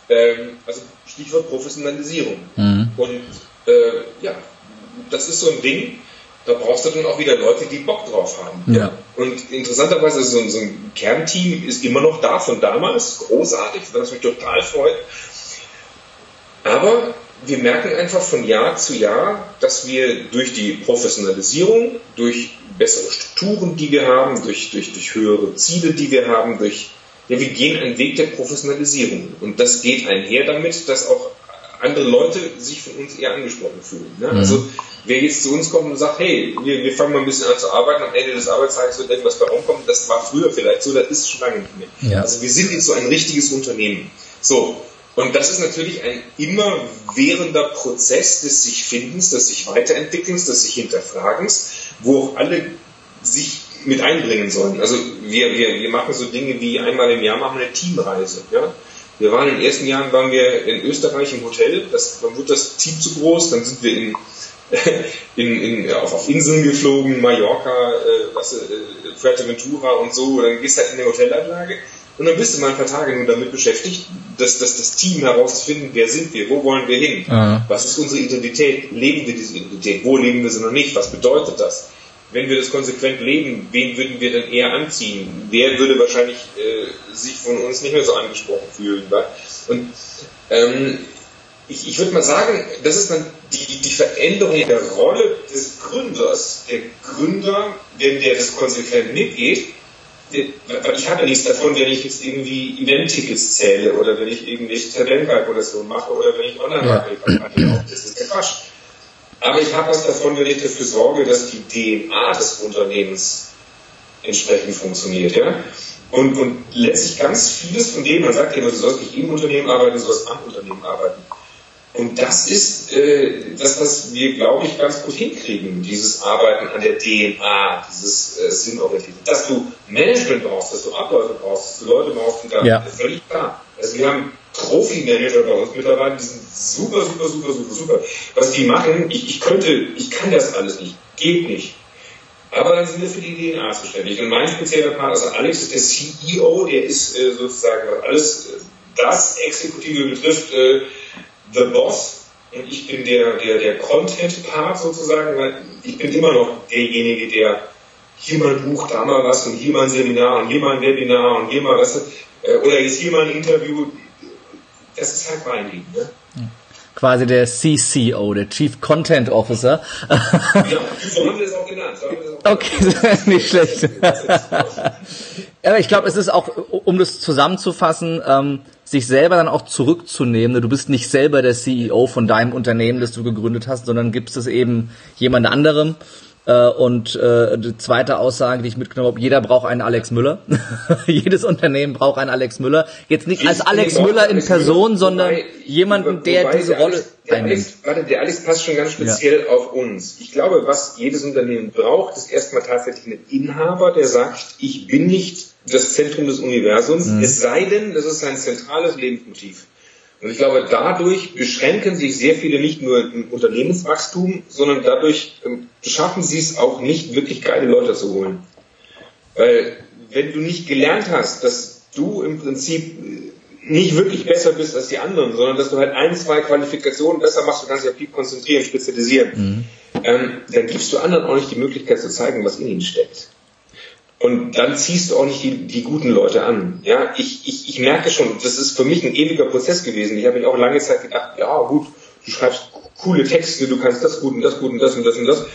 Speaker 2: ähm, also Stichwort Professionalisierung. Mhm. Und äh, ja, das ist so ein Ding, da brauchst du dann auch wieder Leute, die Bock drauf haben.
Speaker 1: Ja.
Speaker 2: Und interessanterweise, so, so ein Kernteam ist immer noch da von damals, großartig, was mich total freut. Aber wir merken einfach von Jahr zu Jahr, dass wir durch die Professionalisierung, durch bessere Strukturen, die wir haben, durch, durch, durch höhere Ziele, die wir haben, durch, ja, wir gehen einen Weg der Professionalisierung. Und das geht einher damit, dass auch andere Leute sich von uns eher angesprochen fühlen. Ne? Mhm. Also wer jetzt zu uns kommt und sagt, hey, wir, wir fangen mal ein bisschen an zu arbeiten, am Ende des Arbeitstages wird irgendwas bei rumkommen, das war früher vielleicht so, das ist schon lange nicht mehr. Ja. Also wir sind jetzt so ein richtiges Unternehmen. So, und das ist natürlich ein immerwährender Prozess des sich Findens, des sich Weiterentwickelns, des sich Hinterfragens, wo auch alle sich mit einbringen sollen. Also wir, wir, wir machen so Dinge wie einmal im Jahr machen wir eine Teamreise. Ja? Wir waren in den ersten Jahren waren wir in Österreich im Hotel, das, dann wurde das Team zu groß, dann sind wir in, in, in, auf, auf Inseln geflogen, Mallorca, äh, was, äh, Fuerteventura und so, dann gehst du halt in eine Hotelanlage und dann bist du mal ein paar Tage nur damit beschäftigt, dass, dass das Team herauszufinden, wer sind wir, wo wollen wir hin, mhm. was ist unsere Identität, leben wir diese Identität, wo leben wir sie noch nicht, was bedeutet das? Wenn wir das konsequent leben, wen würden wir denn eher anziehen? Wer würde wahrscheinlich äh, sich von uns nicht mehr so angesprochen fühlen? Wa? Und ähm, ich, ich würde mal sagen, das ist dann die, die Veränderung der Rolle des Gründers. Der Gründer, wenn der das konsequent mitgeht, ich habe ja nichts davon, wenn ich jetzt irgendwie Event-Tickets zähle oder wenn ich irgendwelche Tabellenkalkulationen mache oder wenn ich Online-Marketing mache. Das ist der Quatsch. Aber ich habe was davon, wenn ich dafür sorge, dass die DNA des Unternehmens entsprechend funktioniert. Ja? Und, und letztlich ganz vieles von dem, man sagt ja immer, du sollst nicht im Unternehmen arbeiten, du sollst am Unternehmen arbeiten. Und das ist äh, das, was wir, glaube ich, ganz gut hinkriegen, dieses Arbeiten an der DNA, dieses äh, Sinnorientierte. Dass du Management brauchst, dass du Abläufe brauchst, dass du Leute brauchst, die da ja. völlig klar. Also wir haben Profi-Manager bei uns mittlerweile, die sind super, super, super, super, super. Was die machen, ich, ich könnte, ich kann das alles nicht, geht nicht. Aber dann sind wir für die DNA zuständig. Und mein spezieller Partner, also Alex ist der CEO, der ist äh, sozusagen, was alles äh, das Exekutive betrifft, äh, The Boss und ich bin der, der, der Content-Part sozusagen, weil ich bin immer noch derjenige, der hier mal ein Buch, da mal was und hier mal ein Seminar und hier mal ein Webinar und hier mal was, äh, oder jetzt hier mal ein Interview. Das ist halt mein Ding. Ne?
Speaker 1: Quasi der CCO, der Chief Content Officer.
Speaker 2: Ja, so haben wir es auch genannt.
Speaker 1: Okay, nicht schlecht. Ja, ich glaube, es ist auch, um das zusammenzufassen, ähm, sich selber dann auch zurückzunehmen. Du bist nicht selber der CEO von deinem Unternehmen, das du gegründet hast, sondern gibst es eben jemand anderem. Äh, und äh, die zweite Aussage, die ich mitgenommen habe, jeder braucht einen Alex Müller. Jedes Unternehmen braucht einen Alex Müller. Jetzt nicht als Alex Müller in Person, sondern jemanden, der diese Rolle
Speaker 2: einnimmt. Warte, der Alex passt schon ganz speziell ja. auf uns. Ich glaube, was jedes Unternehmen braucht, ist erstmal tatsächlich einen Inhaber, der sagt, ich bin nicht das Zentrum des Universums, mhm. es sei denn, das ist sein zentrales Lebensmotiv. Und ich glaube, dadurch beschränken sich sehr viele nicht nur im Unternehmenswachstum, sondern dadurch ähm, schaffen sie es auch nicht, wirklich geile Leute zu holen. Weil wenn du nicht gelernt hast, dass du im Prinzip nicht wirklich besser bist als die anderen, sondern dass du halt ein, zwei Qualifikationen besser machst, du kannst dich auf die konzentrieren, spezialisieren, mhm. ähm, dann gibst du anderen auch nicht die Möglichkeit zu zeigen, was in ihnen steckt. Und dann ziehst du auch nicht die, die guten Leute an. Ja, ich, ich, ich merke schon, das ist für mich ein ewiger Prozess gewesen. Ich habe mich auch lange Zeit gedacht, ja gut, du schreibst coole Texte, du kannst das gut und das gut und das und das und das.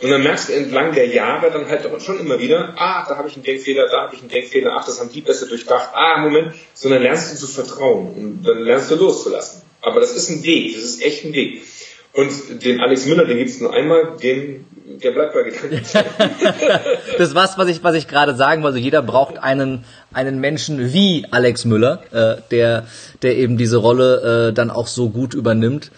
Speaker 2: Und dann merkst du entlang der Jahre dann halt schon immer wieder, ah, da habe ich einen Denkfehler, da habe ich einen Denkfehler, ach, das haben die besser durchdacht, ah, Moment, sondern lernst du zu vertrauen und dann lernst du loszulassen. Aber das ist ein Weg, das ist echt ein Weg. Und den Alex Müller, den gibt's nur einmal, den, der bleibt bei Gedanken.
Speaker 1: das war's, was ich, was ich gerade sagen wollte. Jeder braucht einen, einen Menschen wie Alex Müller, äh, der, der eben diese Rolle äh, dann auch so gut übernimmt.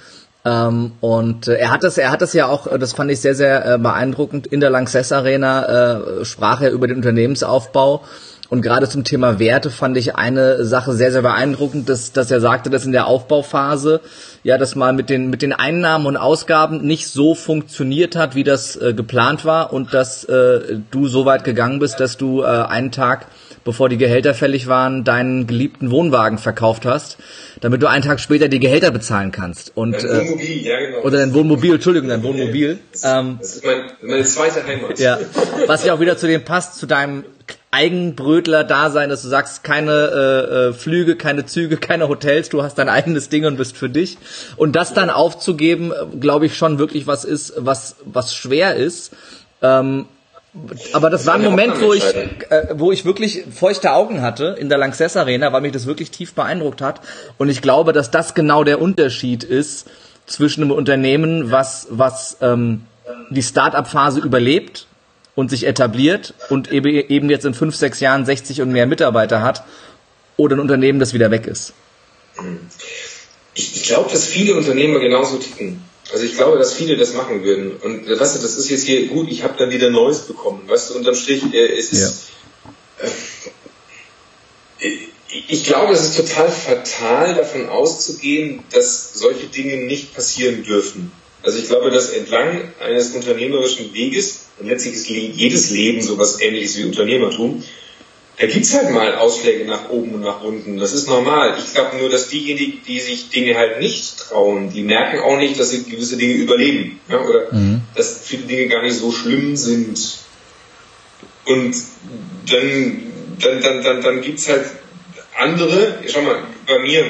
Speaker 1: Ähm, und äh, er hat das, er hat das ja auch, das fand ich sehr, sehr äh, beeindruckend. In der Lanxess Arena äh, sprach er über den Unternehmensaufbau und gerade zum Thema Werte fand ich eine Sache sehr, sehr beeindruckend, dass, dass er sagte, dass in der Aufbauphase ja das mal mit den, mit den Einnahmen und Ausgaben nicht so funktioniert hat, wie das äh, geplant war und dass äh, du so weit gegangen bist, dass du äh, einen Tag, bevor die Gehälter fällig waren, deinen geliebten Wohnwagen verkauft hast, damit du einen Tag später die Gehälter bezahlen kannst. Und,
Speaker 2: dein äh, Wohnmobil, ja genau.
Speaker 1: Oder dein Wohnmobil, Entschuldigung, dein Wohnmobil.
Speaker 2: Das, ähm, das ist mein, meine zweite Heimat.
Speaker 1: Ja, was ja auch wieder zu dem passt, zu deinem Eigenbrötler-Dasein, dass du sagst, keine äh, äh, Flüge, keine Züge, keine Hotels, du hast dein eigenes Ding und bist für dich. Und das dann aufzugeben, glaube ich schon wirklich was ist, was, was schwer ist. Ähm, aber das war ein Moment, wo ich, äh, wo ich wirklich feuchte Augen hatte in der Lanxess Arena, weil mich das wirklich tief beeindruckt hat. Und ich glaube, dass das genau der Unterschied ist zwischen einem Unternehmen, was, was ähm, die Start-up-Phase überlebt und sich etabliert und eben jetzt in fünf, sechs Jahren 60 und mehr Mitarbeiter hat oder ein Unternehmen, das wieder weg ist?
Speaker 2: Ich, glaube, dass viele Unternehmer genauso ticken. Also ich glaube, dass viele das machen würden. Und weißt du, das ist jetzt hier gut, ich habe dann wieder Neues bekommen. Weißt du, unterm Strich, äh, es ist. Ja. Äh, ich glaube, es ist total fatal, davon auszugehen, dass solche Dinge nicht passieren dürfen. Also ich glaube, dass entlang eines unternehmerischen Weges, und letztlich ist jedes Leben sowas ähnliches wie Unternehmertum, da gibt's halt mal Ausschläge nach oben und nach unten. Das ist normal. Ich glaube nur, dass diejenigen, die sich Dinge halt nicht trauen, die merken auch nicht, dass sie gewisse Dinge überleben. Ja, oder mhm. dass viele Dinge gar nicht so schlimm sind. Und dann, dann, dann, dann, dann gibt's halt andere, schau mal, bei mir,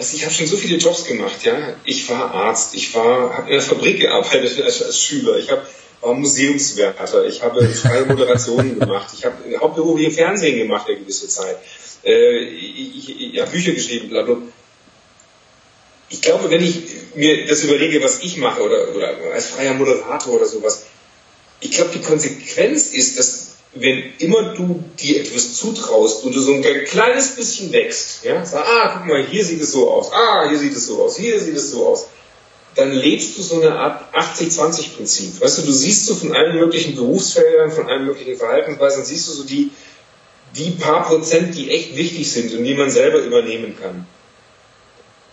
Speaker 2: also ich habe schon so viele Jobs gemacht, ja. Ich war Arzt, ich war, habe in der Fabrik gearbeitet als, als Schüler, ich habe war Museumswärter, ich habe freie Moderationen gemacht, ich habe hauptberuflich im Fernsehen gemacht eine gewisse Zeit, äh, ich, ich, ich habe Bücher geschrieben, bla bla. Ich glaube, wenn ich mir das überlege, was ich mache oder, oder als freier Moderator oder sowas, ich glaube, die Konsequenz ist, dass wenn immer du dir etwas zutraust und du so ein kleines bisschen wächst, ja, sag, ah, guck mal, hier sieht es so aus, ah, hier sieht es so aus, hier sieht es so aus, dann lebst du so eine Art 80-20-Prinzip. Weißt du, du siehst so von allen möglichen Berufsfeldern, von allen möglichen Verhaltensweisen, siehst du so die, die paar Prozent, die echt wichtig sind und die man selber übernehmen kann.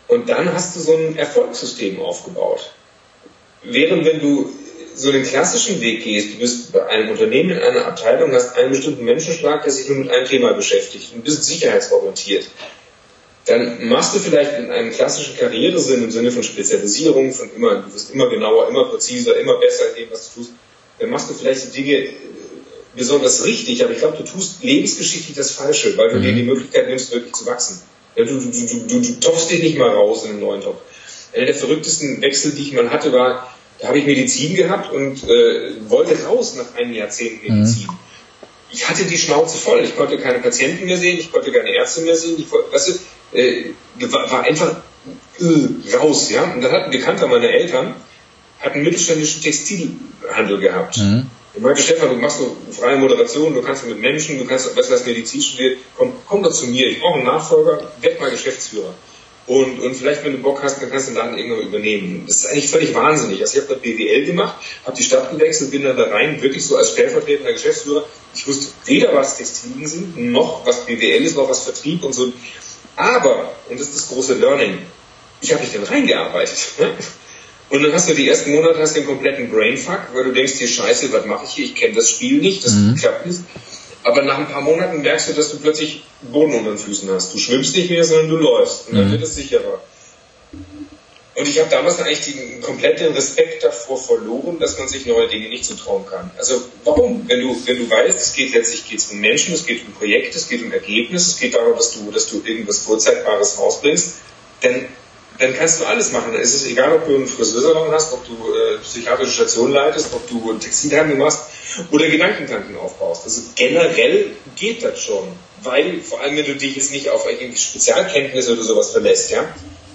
Speaker 2: Und dann hast du so ein Erfolgssystem aufgebaut. Während wenn du so den klassischen Weg gehst, du bist bei einem Unternehmen in einer Abteilung, hast einen bestimmten Menschenschlag, der sich nur mit einem Thema beschäftigt und bist sicherheitsorientiert dann machst du vielleicht in einem klassischen Karrieresinn, im Sinne von Spezialisierung, von immer, du wirst immer genauer, immer präziser, immer besser in dem, was du tust, dann machst du vielleicht die Dinge äh, besonders richtig, aber ich glaube, du tust lebensgeschichtlich das Falsche, weil du mhm. dir die Möglichkeit nimmst, wirklich zu wachsen. Ja, du, du, du, du, du topfst dich nicht mal raus in einen neuen Top. Einer der verrücktesten Wechsel, die ich mal hatte, war, da habe ich Medizin gehabt und äh, wollte raus nach einem Jahrzehnt Medizin. Mhm. Ich hatte die Schnauze voll. Ich konnte keine Patienten mehr sehen, ich konnte keine Ärzte mehr sehen. Ich, weißt du, äh, war, war einfach äh, raus, ja. Und dann hat ein Bekannter meiner Eltern hat einen mittelständischen Textilhandel gehabt. Mhm. Ich meinte, Stefan, du machst so freie Moderation, du kannst mit Menschen, du kannst, weißt du, was Medizin studiert, komm, komm doch zu mir, ich brauche einen Nachfolger, werd mal Geschäftsführer. Und, und vielleicht, wenn du Bock hast, dann kannst du den Laden irgendwann übernehmen. Das ist eigentlich völlig wahnsinnig. Also ich habe da BWL gemacht, habe die Stadt gewechselt, bin dann da rein, wirklich so als stellvertretender Geschäftsführer. Ich wusste weder, was Textilien sind, noch was BWL ist, noch was Vertrieb und so. Aber, und das ist das große Learning, ich habe mich dann reingearbeitet. Ne? Und dann hast du die ersten Monate hast den kompletten Brainfuck, weil du denkst dir, scheiße, was mache ich hier? Ich kenne das Spiel nicht, das mhm. klappt nicht. Aber nach ein paar Monaten merkst du, dass du plötzlich Boden unter den Füßen hast. Du schwimmst nicht mehr, sondern du läufst. Und dann mhm. wird es sicherer. Und ich habe damals eigentlich den kompletten Respekt davor verloren, dass man sich neue Dinge nicht zutrauen kann. Also warum? Wenn du, wenn du weißt, es geht letztlich geht's um Menschen, es geht um Projekte, es geht um Ergebnisse, es geht darum, dass du, dass du irgendwas Vorzeigbares rausbringst, dann, dann kannst du alles machen. Dann ist es egal, ob du einen Friseursalon hast, ob du äh, psychiatrische Station leitest, ob du Textilhandel machst oder Gedankentanken aufbaust. Also generell geht das schon. Weil, vor allem wenn du dich jetzt nicht auf irgendwie Spezialkenntnisse oder sowas verlässt, ja,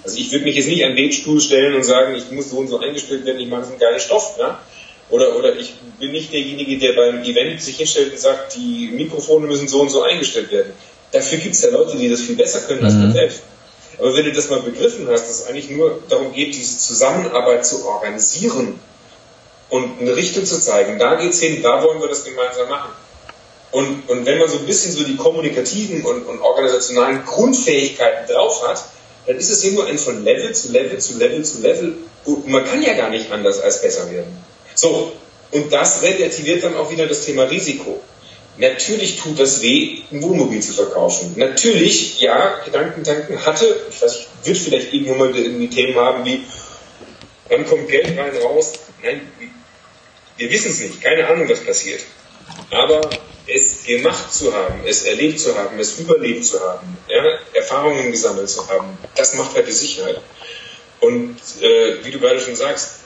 Speaker 2: also ich würde mich jetzt nicht an den Webstuhl stellen und sagen, ich muss so und so eingestellt werden, ich mache so einen geilen Stoff. Ja? Oder, oder ich bin nicht derjenige, der beim Event sich hinstellt und sagt, die Mikrofone müssen so und so eingestellt werden. Dafür gibt es ja Leute, die das viel besser können als mhm. man selbst. Aber wenn du das mal begriffen hast, dass es eigentlich nur darum geht, diese Zusammenarbeit zu organisieren und eine Richtung zu zeigen, da geht's hin, da wollen wir das gemeinsam machen. Und, und wenn man so ein bisschen so die kommunikativen und, und organisationalen Grundfähigkeiten drauf hat, dann ist es nur ein von Level zu Level zu Level zu Level. Und man kann ja gar nicht anders als besser werden. So, und das relativiert dann auch wieder das Thema Risiko. Natürlich tut das weh, ein Wohnmobil zu verkaufen. Natürlich, ja, Gedankentanken hatte, ich weiß, wird vielleicht irgendwann mal irgendwie Themen haben wie, wann kommt Geld rein, raus? Nein, wir wissen es nicht, keine Ahnung, was passiert. Aber es gemacht zu haben, es erlebt zu haben, es überlebt zu haben, ja, Erfahrungen gesammelt zu haben, das macht halt die Sicherheit. Und äh, wie du gerade schon sagst,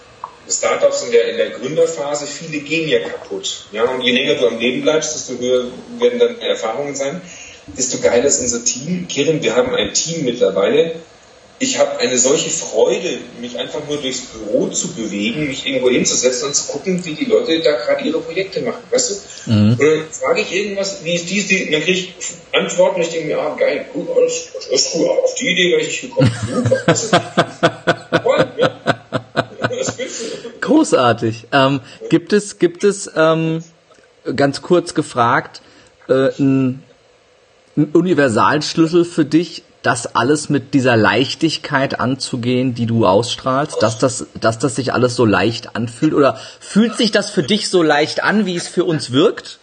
Speaker 2: Startups in der, in der Gründerphase, viele gehen ja kaputt. Ja, und je länger du am Leben bleibst, desto höher werden dann Erfahrungen sein. Desto geiler ist unser Team. Kirin, wir haben ein Team mittlerweile, ich habe eine solche Freude, mich einfach nur durchs Büro zu bewegen, mich irgendwo hinzusetzen und zu gucken, wie die Leute da gerade ihre Projekte machen, weißt du? Mhm. Und dann frage ich irgendwas, wie ist dies, die, dann kriege ich Antworten und ich denke mir, ah, geil, gut, alles, alles gut, auf die Idee wäre ich nicht gekommen.
Speaker 1: Ja. Großartig. Ähm, gibt es, gibt es, ähm, ganz kurz gefragt, äh, ein ein Universalschlüssel für dich, das alles mit dieser Leichtigkeit anzugehen, die du ausstrahlst, dass das, dass das sich alles so leicht anfühlt? Oder fühlt sich das für dich so leicht an, wie es für uns wirkt?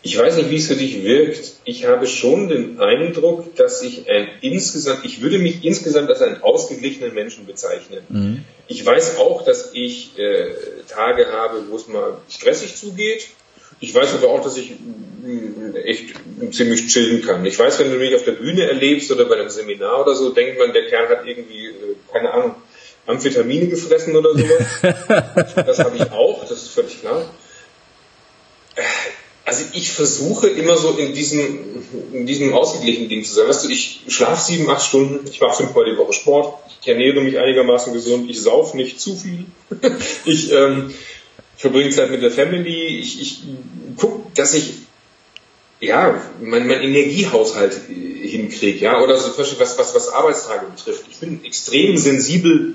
Speaker 2: Ich weiß nicht, wie es für dich wirkt. Ich habe schon den Eindruck, dass ich ein insgesamt, ich würde mich insgesamt als einen ausgeglichenen Menschen bezeichnen. Mhm. Ich weiß auch, dass ich äh, Tage habe, wo es mal stressig zugeht. Ich weiß aber auch, dass ich mh, echt ziemlich chillen kann. Ich weiß, wenn du mich auf der Bühne erlebst oder bei einem Seminar oder so, denkt man, der Kerl hat irgendwie, äh, keine Ahnung, Amphetamine gefressen oder sowas. das habe ich auch, das ist völlig klar also ich versuche immer so in diesem, in diesem ausgeglichenen Ding zu sein. Weißt du, ich schlafe sieben, acht Stunden, ich mache fünfmal die Woche Sport, ich ernähre mich einigermaßen gesund, ich sauf nicht zu viel, ich ähm, verbringe Zeit mit der Family, ich, ich gucke, dass ich ja, mein, mein Energiehaushalt hinkriege, ja, oder so was, was, was Arbeitstage betrifft. Ich bin extrem sensibel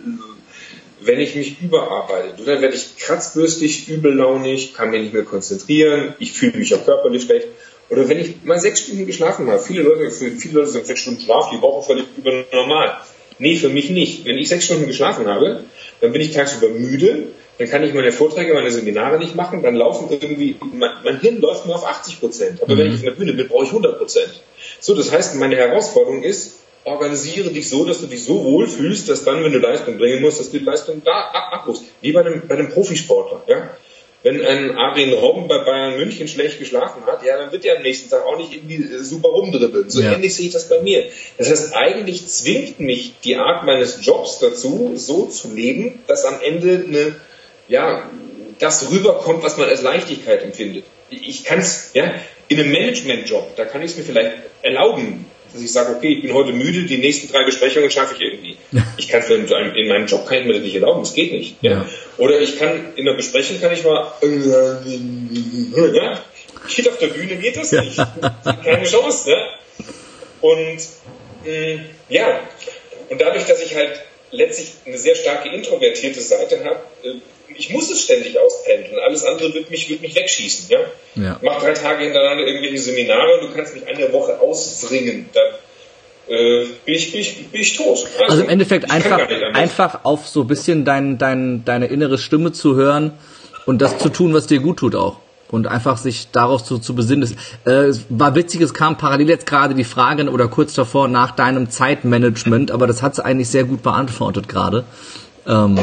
Speaker 2: wenn ich mich überarbeite, dann werde ich kratzbürstig, übellaunig, kann mich nicht mehr konzentrieren, ich fühle mich auch körperlich schlecht. Oder wenn ich mal sechs Stunden geschlafen habe, viele Leute, viele Leute sind sechs Stunden Schlaf die Woche völlig übernormal. Nee, für mich nicht. Wenn ich sechs Stunden geschlafen habe, dann bin ich tagsüber müde, dann kann ich meine Vorträge, meine Seminare nicht machen, dann laufen irgendwie, mein, mein Hirn läuft nur auf 80 Prozent. Aber mhm. wenn ich auf der Bühne bin, brauche ich 100 Prozent. So, das heißt, meine Herausforderung ist, organisiere dich so, dass du dich so wohl fühlst, dass dann, wenn du Leistung bringen musst, dass du die Leistung da abrufst. Wie bei einem, bei einem Profisportler, ja. Wenn ein Arjen Robben bei Bayern München schlecht geschlafen hat, ja, dann wird er am nächsten Tag auch nicht irgendwie super rumdribbeln. So ja. ähnlich sehe ich das bei mir. Das heißt, eigentlich zwingt mich die Art meines Jobs dazu, so zu leben, dass am Ende eine, ja, das rüberkommt, was man als Leichtigkeit empfindet. Ich kann es, ja, in einem Management-Job, da kann ich es mir vielleicht erlauben, dass ich sage, okay, ich bin heute müde, die nächsten drei Besprechungen schaffe ich irgendwie. Ich kann es in meinem Job kann ich mir das nicht erlauben, das geht nicht. Ja. Oder ich kann in der Besprechung kann ich mal ja, shit auf der Bühne geht das nicht. Keine Chance. Ja. Und mh, mm, ja, und dadurch, dass ich halt letztlich eine sehr starke introvertierte Seite habe, äh, ich muss es ständig auspendeln. Alles andere wird mich, wird mich wegschießen. Ja? Ja. Mach drei Tage hintereinander irgendwelche Seminare und du kannst mich eine Woche auswringen. Dann äh, bin, ich, bin, ich, bin ich tot.
Speaker 1: Also, also im Endeffekt einfach, einfach auf so ein bisschen dein, dein, deine innere Stimme zu hören und das zu tun, was dir gut tut auch. Und einfach sich darauf zu, zu besinnen. Äh, es war witzig, es kam parallel jetzt gerade die Frage oder kurz davor nach deinem Zeitmanagement, aber das hat es eigentlich sehr gut beantwortet gerade. Ähm,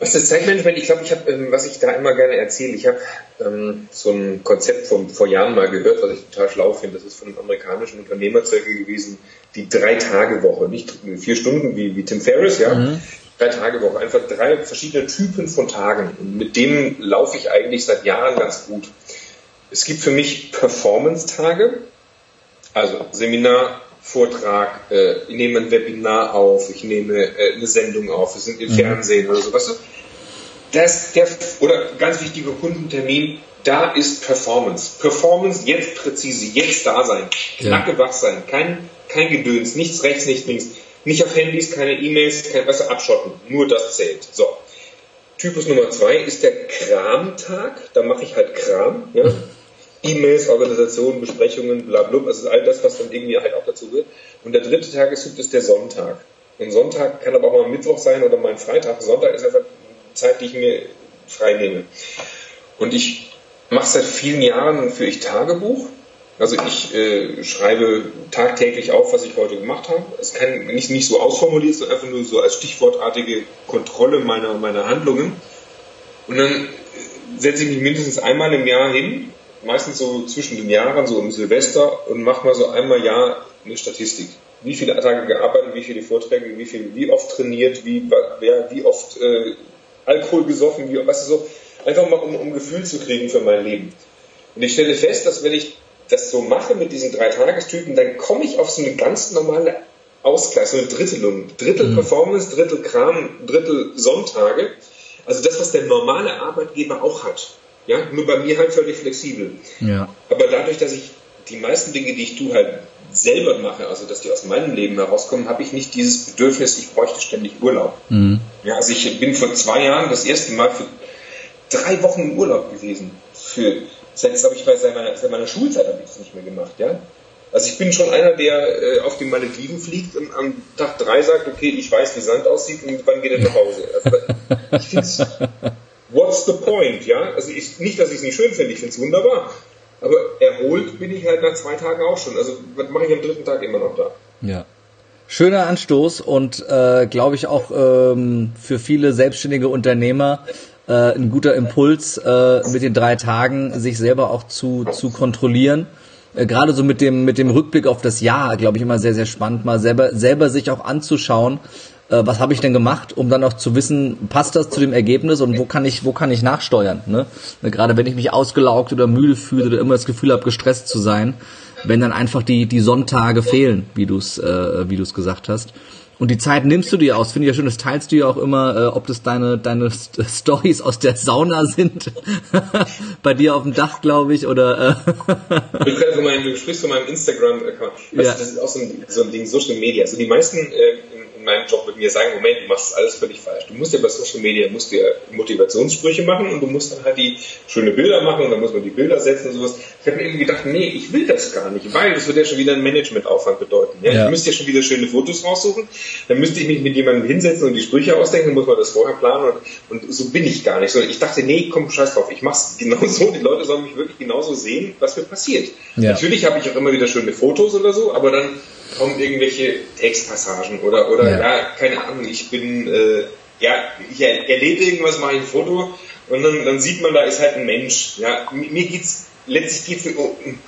Speaker 2: was das Zeitmanagement, ich glaube, ich habe, ähm, was ich da immer gerne erzähle, ich habe ähm, so ein Konzept von vor Jahren mal gehört, was ich total schlau finde. Das ist von einem amerikanischen Unternehmerzirkel gewesen, die Drei-Tage-Woche, nicht vier Stunden wie, wie Tim Ferriss, ja. Mhm. Drei-Tage-Woche, einfach drei verschiedene Typen von Tagen. Und mit denen laufe ich eigentlich seit Jahren ganz gut. Es gibt für mich Performance-Tage, also Seminar, Vortrag, äh, ich nehme ein Webinar auf, ich nehme äh, eine Sendung auf, wir sind im mhm. Fernsehen oder so, weißt du? Das, der, oder ganz wichtiger Kundentermin, da ist Performance. Performance, jetzt präzise, jetzt da sein, knacke ja. wach sein, kein, kein Gedöns, nichts rechts, nichts links, nicht auf Handys, keine E-Mails, kein Wasser abschotten, nur das zählt. So. Typus Nummer zwei ist der Kramtag, da mache ich halt Kram, ja. E-Mails, Organisationen, Besprechungen, bla, bla, also all das, was dann irgendwie halt auch dazu gehört. Und der dritte Tagestyp ist der Sonntag. Und Sonntag kann aber auch mal Mittwoch sein oder mal ein Freitag. Sonntag ist einfach Zeit, die ich mir frei nehme. Und ich mache seit vielen Jahren für ich Tagebuch. Also ich äh, schreibe tagtäglich auf, was ich heute gemacht habe. Es kann nicht, nicht so ausformuliert, sondern einfach nur so als stichwortartige Kontrolle meiner, meiner Handlungen. Und dann setze ich mich mindestens einmal im Jahr hin meistens so zwischen den Jahren, so um Silvester und mach mal so einmal Jahr eine Statistik. Wie viele Tage gearbeitet, wie viele Vorträge, wie viel, wie oft trainiert, wie, wer, wie oft äh, Alkohol gesoffen, wie, was so, einfach mal um, um Gefühl zu kriegen für mein Leben. Und ich stelle fest, dass wenn ich das so mache mit diesen drei Tagestypen, dann komme ich auf so eine ganz normale Ausgleich, so eine Drittelung. Drittel mhm. Performance, Drittel Kram, Drittel Sonntage. Also das, was der normale Arbeitgeber auch hat. Ja, nur bei mir halt völlig flexibel. Ja. Aber dadurch, dass ich die meisten Dinge, die ich tue, halt selber mache, also dass die aus meinem Leben herauskommen, habe ich nicht dieses Bedürfnis, ich bräuchte ständig Urlaub. Mhm. Ja, also ich bin vor zwei Jahren das erste Mal für drei Wochen im Urlaub gewesen. Für, selbst habe ich bei seit meiner, seit meiner Schulzeit habe ich das nicht mehr gemacht, ja. Also ich bin schon einer, der äh, auf den Malediven fliegt und am Tag drei sagt, okay, ich weiß, wie Sand aussieht und wann geht er nach Hause. Also, ich finde what's the point, ja? Also ich, nicht, dass ich es nicht schön finde, ich finde es wunderbar. Aber erholt bin ich halt nach zwei Tagen auch schon. Also was mache ich am dritten Tag immer noch da?
Speaker 1: Ja. Schöner Anstoß und äh, glaube ich auch ähm, für viele selbstständige Unternehmer äh, ein guter Impuls, äh, mit den drei Tagen sich selber auch zu, zu kontrollieren. Äh, Gerade so mit dem, mit dem Rückblick auf das Jahr, glaube ich, immer sehr, sehr spannend, mal selber, selber sich auch anzuschauen, äh, was habe ich denn gemacht, um dann auch zu wissen, passt das zu dem Ergebnis und wo kann ich, wo kann ich nachsteuern. Ne? ne gerade wenn ich mich ausgelaugt oder müde fühle oder immer das Gefühl habe, gestresst zu sein, wenn dann einfach die, die Sonntage fehlen, wie du es äh, wie du es gesagt hast. Und die Zeit nimmst du dir aus, finde ich ja schön, das teilst du ja auch immer, äh, ob das deine, deine St Stories aus der Sauna sind, bei dir auf dem Dach, glaube ich, oder...
Speaker 2: Äh du, von meinem, du sprichst von meinem Instagram-Account. Ja. Das ist auch so ein, so ein Ding, Social Media. Also die meisten äh, meinem Job mit mir sagen, Moment, du machst das alles völlig falsch. Du musst ja bei Social Media musst dir Motivationssprüche machen und du musst dann halt die schöne Bilder machen und dann muss man die Bilder setzen und sowas. Ich habe mir irgendwie gedacht, nee, ich will das gar nicht, weil das würde ja schon wieder einen Managementaufwand bedeuten. Ja? ja? Ich müsste ja schon wieder schöne Fotos raussuchen, dann müsste ich mich mit jemandem hinsetzen und die Sprüche ausdenken, dann muss man das vorher planen und, und so bin ich gar nicht. Sondern ich dachte, nee, komm, scheiß drauf, ich mach's genau so, die Leute sollen mich wirklich genauso sehen, was mir passiert. Ja. Natürlich habe ich auch immer wieder schöne Fotos oder so, aber dann kommen irgendwelche Textpassagen oder, oder ja. Ja keine Ahnung, ich bin, äh, ja, ich erlebe irgendwas, mache ein Foto und dann, dann sieht man, da ist halt ein Mensch. Ja, mir geht's, letztlich geht's um,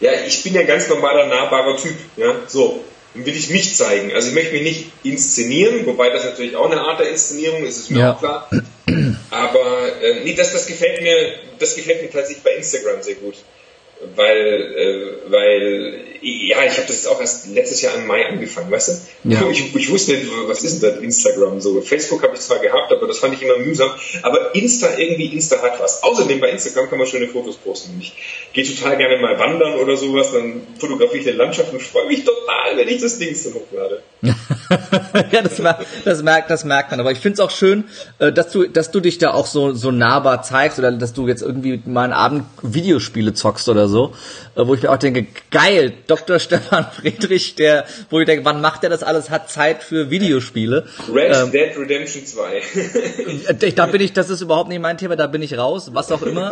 Speaker 2: ja, ich bin ja ganz normaler, nahbarer Typ, ja, so. Dann will ich mich zeigen. Also ich möchte mich nicht inszenieren, wobei das natürlich auch eine Art der Inszenierung ist, ist mir ja. auch klar. Aber äh, nee, das, das gefällt mir, das gefällt mir tatsächlich bei Instagram sehr gut weil, äh, weil ja, ich habe das jetzt auch erst letztes Jahr im Mai angefangen, weißt du? Ja. Ich, ich wusste nicht, was ist denn das Instagram so? Facebook habe ich zwar gehabt, aber das fand ich immer mühsam. Aber Insta irgendwie, Insta hat was. Außerdem bei Instagram kann man schöne Fotos posten. Ich gehe total gerne mal wandern oder sowas, dann fotografiere ich eine Landschaft und freue mich total, wenn ich das Ding dann hochlade.
Speaker 1: ja, das, das, merkt, das merkt man. Aber ich finde es auch schön, äh, dass du, dass du dich da auch so, so nahbar zeigst oder dass du jetzt irgendwie mal einen Abend Videospiele zockst oder so, äh, wo ich mir auch denke, geil, Dr. Stefan Friedrich, der, wo ich denke, wann macht er das alles, hat Zeit für Videospiele.
Speaker 2: Red ähm, Dead Redemption 2.
Speaker 1: da bin ich, das ist überhaupt nicht mein Thema, da bin ich raus, was auch immer.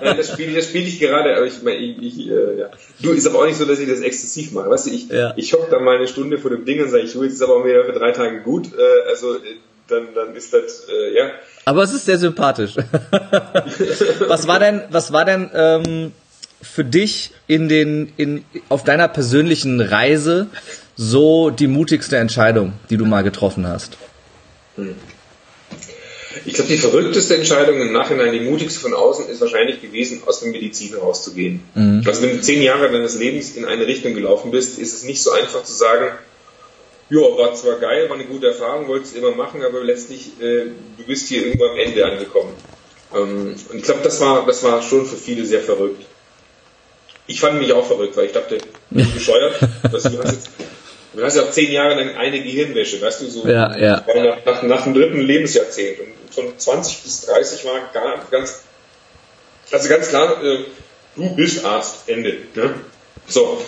Speaker 2: das spiele das spiel ich gerade, aber ich, ich, ich äh, ja. Du, ist aber auch nicht so, dass ich das exzessiv mache. Weißt du, ich, ja. ich hocke da mal eine Stunde vor dem Ding und sage, ich, jetzt ist aber auch wieder für drei Tage gut, äh, also äh, dann, dann ist das, äh, ja.
Speaker 1: Aber es ist sehr sympathisch. was war denn, was war denn ähm, für dich in den, in, auf deiner persönlichen Reise so die mutigste Entscheidung, die du mal getroffen hast? Hm.
Speaker 2: Ich glaube, die verrückteste Entscheidung im Nachhinein, die mutigste von außen, ist wahrscheinlich gewesen, aus der Medizin rauszugehen. Mhm. Also wenn du zehn Jahre deines Lebens in eine Richtung gelaufen bist, ist es nicht so einfach zu sagen, ja, war zwar geil, war eine gute Erfahrung, wolltest du immer machen, aber letztlich, äh, du bist hier irgendwo am Ende angekommen. Ähm, und ich glaube, das war, das war schon für viele sehr verrückt. Ich fand mich auch verrückt, weil ich dachte, du bist bescheuert, dass du hast jetzt Du hast ja auch zehn Jahre lang eine Gehirnwäsche, weißt du, so
Speaker 1: ja, ja.
Speaker 2: Nach, nach, nach, dem dritten Lebensjahrzehnt. Und von 20 bis 30 war gar, ganz, also ganz klar, äh, du bist Arzt, Ende. Ne? So.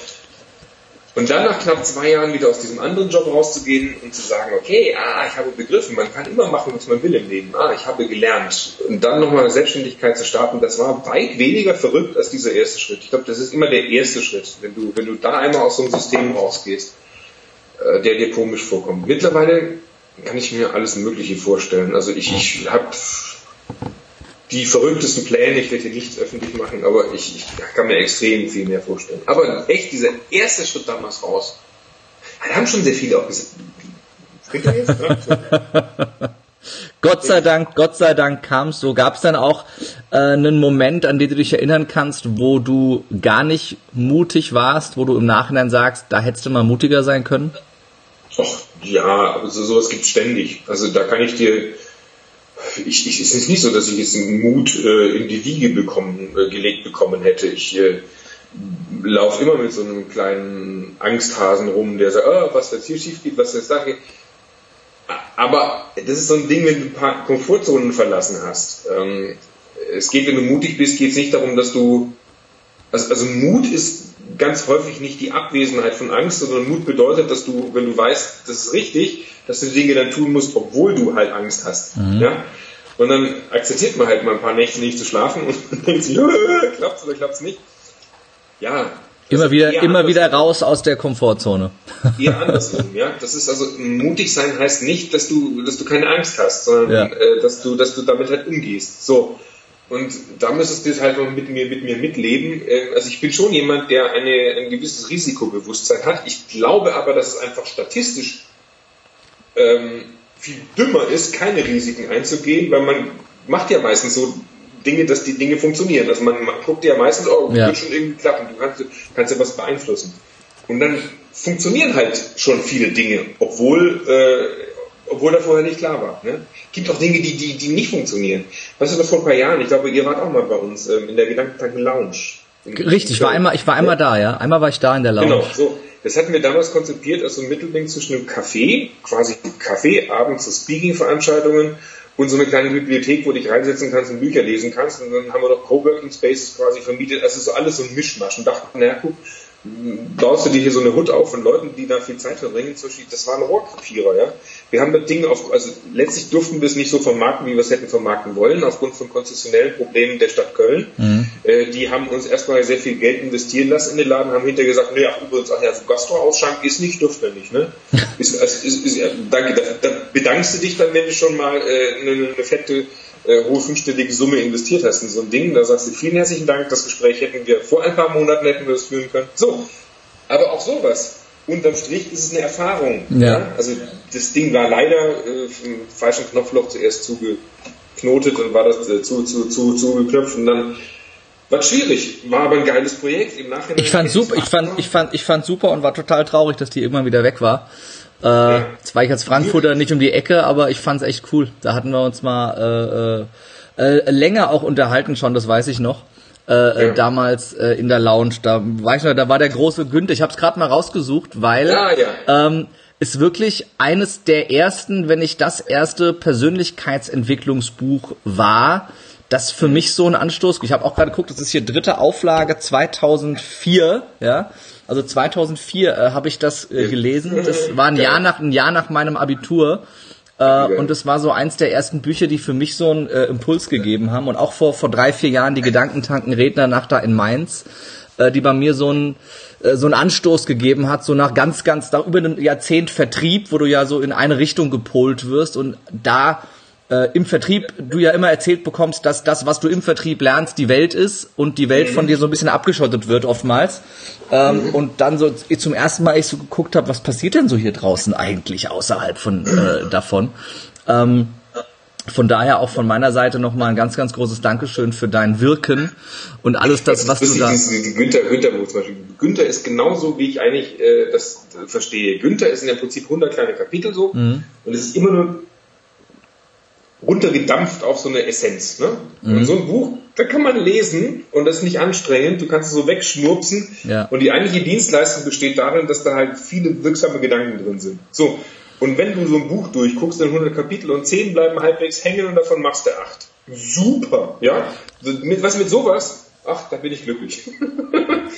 Speaker 2: Und dann nach knapp zwei Jahren wieder aus diesem anderen Job rauszugehen und zu sagen, okay, ah, ich habe begriffen, man kann immer machen, was man will im Leben. Ah, ich habe gelernt. Und dann nochmal eine Selbstständigkeit zu starten, das war weit weniger verrückt als dieser erste Schritt. Ich glaube, das ist immer der erste Schritt, wenn du, wenn du da einmal aus so einem System rausgehst. Äh, der dir komisch vorkommt. Mittlerweile kann ich mir alles Mögliche vorstellen. Also ich, ich habe die verrücktesten Pläne, ich werde hier nichts öffentlich machen, aber ich, ich, kann mir extrem viel mehr vorstellen. Aber echt, dieser erste Schritt damals raus, da haben schon sehr viele auch gesagt,
Speaker 1: Gott sei Dank, Gott sei Dank kam es so. Gab es dann auch äh, einen Moment, an den du dich erinnern kannst, wo du gar nicht mutig warst, wo du im Nachhinein sagst, da hättest du mal mutiger sein können?
Speaker 2: Ach, ja, also sowas gibt ständig. Also da kann ich dir, ich, ich, es ist nicht so, dass ich jetzt einen Mut äh, in die Wiege bekommen, äh, gelegt bekommen hätte. Ich äh, laufe immer mit so einem kleinen Angsthasen rum, der sagt, oh, was jetzt hier schief geht, was jetzt da geht. Aber das ist so ein Ding, wenn du ein paar Komfortzonen verlassen hast. Ähm, es geht, wenn du mutig bist, geht es nicht darum, dass du. Also, also Mut ist ganz häufig nicht die Abwesenheit von Angst, sondern Mut bedeutet, dass du, wenn du weißt, das ist richtig, dass du Dinge dann tun musst, obwohl du halt Angst hast. Mhm. Ja? Und dann akzeptiert man halt mal ein paar Nächte nicht zu schlafen und denkt sich, klappt's oder klappt's nicht. Ja.
Speaker 1: Immer wieder, immer wieder raus aus der Komfortzone.
Speaker 2: Eher andersrum, ja. Das ist also, mutig sein heißt nicht, dass du, dass du keine Angst hast, sondern, ja. äh, dass du, dass du damit halt umgehst. So. Und da müsstest du es halt noch mit mir, mit mir mitleben. Äh, also ich bin schon jemand, der eine, ein gewisses Risikobewusstsein hat. Ich glaube aber, dass es einfach statistisch ähm, viel dümmer ist, keine Risiken einzugehen, weil man macht ja meistens so Dinge, dass die Dinge funktionieren. Also man, man guckt ja meistens, oh, ja. wird schon irgendwie klappen, du kannst, kannst ja was beeinflussen. Und dann funktionieren halt schon viele Dinge, obwohl, äh, obwohl da vorher nicht klar war. Ne? Gibt auch Dinge, die, die, die nicht funktionieren. Weißt du, noch vor ein paar Jahren, ich glaube, ihr wart auch mal bei uns ähm, in der Gedankentanken Lounge.
Speaker 1: Richtig, ich war einmal, ich war einmal da, ja. Einmal war ich da in der Lounge. Genau,
Speaker 2: so. Das hatten wir damals konzipiert als so ein Mittelding zwischen einem Café, quasi Café, abends so Speaking-Veranstaltungen und so eine kleine Bibliothek, wo du dich reinsetzen kannst und Bücher lesen kannst. Und dann haben wir noch Coworking Spaces quasi vermietet. Also so alles so ein Mischmasch. Und dachten, naja, guck, baust du dir hier so eine Hut auf von Leuten, die da viel Zeit verbringen. Das war ein Rohrkrepierer, ja. Wir haben das Ding auf, also letztlich durften wir es nicht so vermarkten, wie wir es hätten vermarkten wollen, aufgrund von konzessionellen Problemen der Stadt Köln. Mhm. Äh, die haben uns erstmal sehr viel Geld investieren lassen in den Laden, haben hinterher gesagt, ach, übrigens, ach ja, so Gastroausschank ist nicht, dürft ihr nicht, ne? ist, ist, ist, ist, danke, da, da bedankst du dich dann, wenn du schon mal äh, eine, eine fette äh, hohe fünfstellige Summe investiert hast in so ein Ding. Da sagst du vielen herzlichen Dank, das Gespräch hätten wir vor ein paar Monaten hätten wir das führen können. So, aber auch sowas. Unterm Strich ist es eine Erfahrung. Ja. ja? Also das Ding war leider äh, im falschen Knopfloch zuerst zugeknotet und war das äh, zu, zu, zu, zugeknöpft und dann war schwierig, war aber ein geiles Projekt im Nachhinein.
Speaker 1: Ich fand super, ich fand, ich fand, ich fand super und war total traurig, dass die irgendwann wieder weg war. Äh. Zwar ich als Frankfurter nicht um die Ecke, aber ich fand's echt cool. Da hatten wir uns mal äh, äh, äh länger auch unterhalten schon, das weiß ich noch. Äh, äh, ja. damals äh, in der Lounge. Da weiß ich noch, da war der große Günther. Ich habe es gerade mal rausgesucht, weil ja, ja. Ähm, ist wirklich eines der ersten, wenn nicht das erste Persönlichkeitsentwicklungsbuch war, das für mich so ein Anstoß. Ich habe auch gerade geguckt, das ist hier dritte Auflage 2004, ja. Also 2004 äh, habe ich das äh, gelesen. Das war ein Jahr nach ein Jahr nach meinem Abitur. Äh, und es war so eins der ersten Bücher, die für mich so einen äh, Impuls gegeben haben. Und auch vor, vor drei, vier Jahren die Gedankentanken Rednernacht da in Mainz, äh, die bei mir so ein äh, so einen Anstoß gegeben hat, so nach ganz, ganz, nach über einem Jahrzehnt Vertrieb, wo du ja so in eine Richtung gepolt wirst und da äh, im Vertrieb du ja immer erzählt bekommst, dass das, was du im Vertrieb lernst, die Welt ist und die Welt von dir so ein bisschen abgeschottet wird oftmals. Ähm, mhm. Und dann so zum ersten Mal ich so geguckt habe, was passiert denn so hier draußen eigentlich außerhalb von äh, davon. Ähm, von daher auch von meiner Seite nochmal ein ganz, ganz großes Dankeschön für dein Wirken und alles das, was du da...
Speaker 2: Günther, Günther, zum Beispiel. Günther ist genauso, wie ich eigentlich äh, das verstehe. Günther ist in der Prinzip 100 kleine Kapitel so mhm. und es ist immer nur runtergedampft auf so eine Essenz. Ne? Mhm. Und so ein Buch, da kann man lesen und das ist nicht anstrengend, du kannst es so wegschnurpsen ja. und die eigentliche Dienstleistung besteht darin, dass da halt viele wirksame Gedanken drin sind. So, und wenn du so ein Buch durchguckst, dann 100 Kapitel und 10 bleiben halbwegs hängen und davon machst du 8. Super, ja? Mit, was mit sowas? Ach, da bin ich glücklich.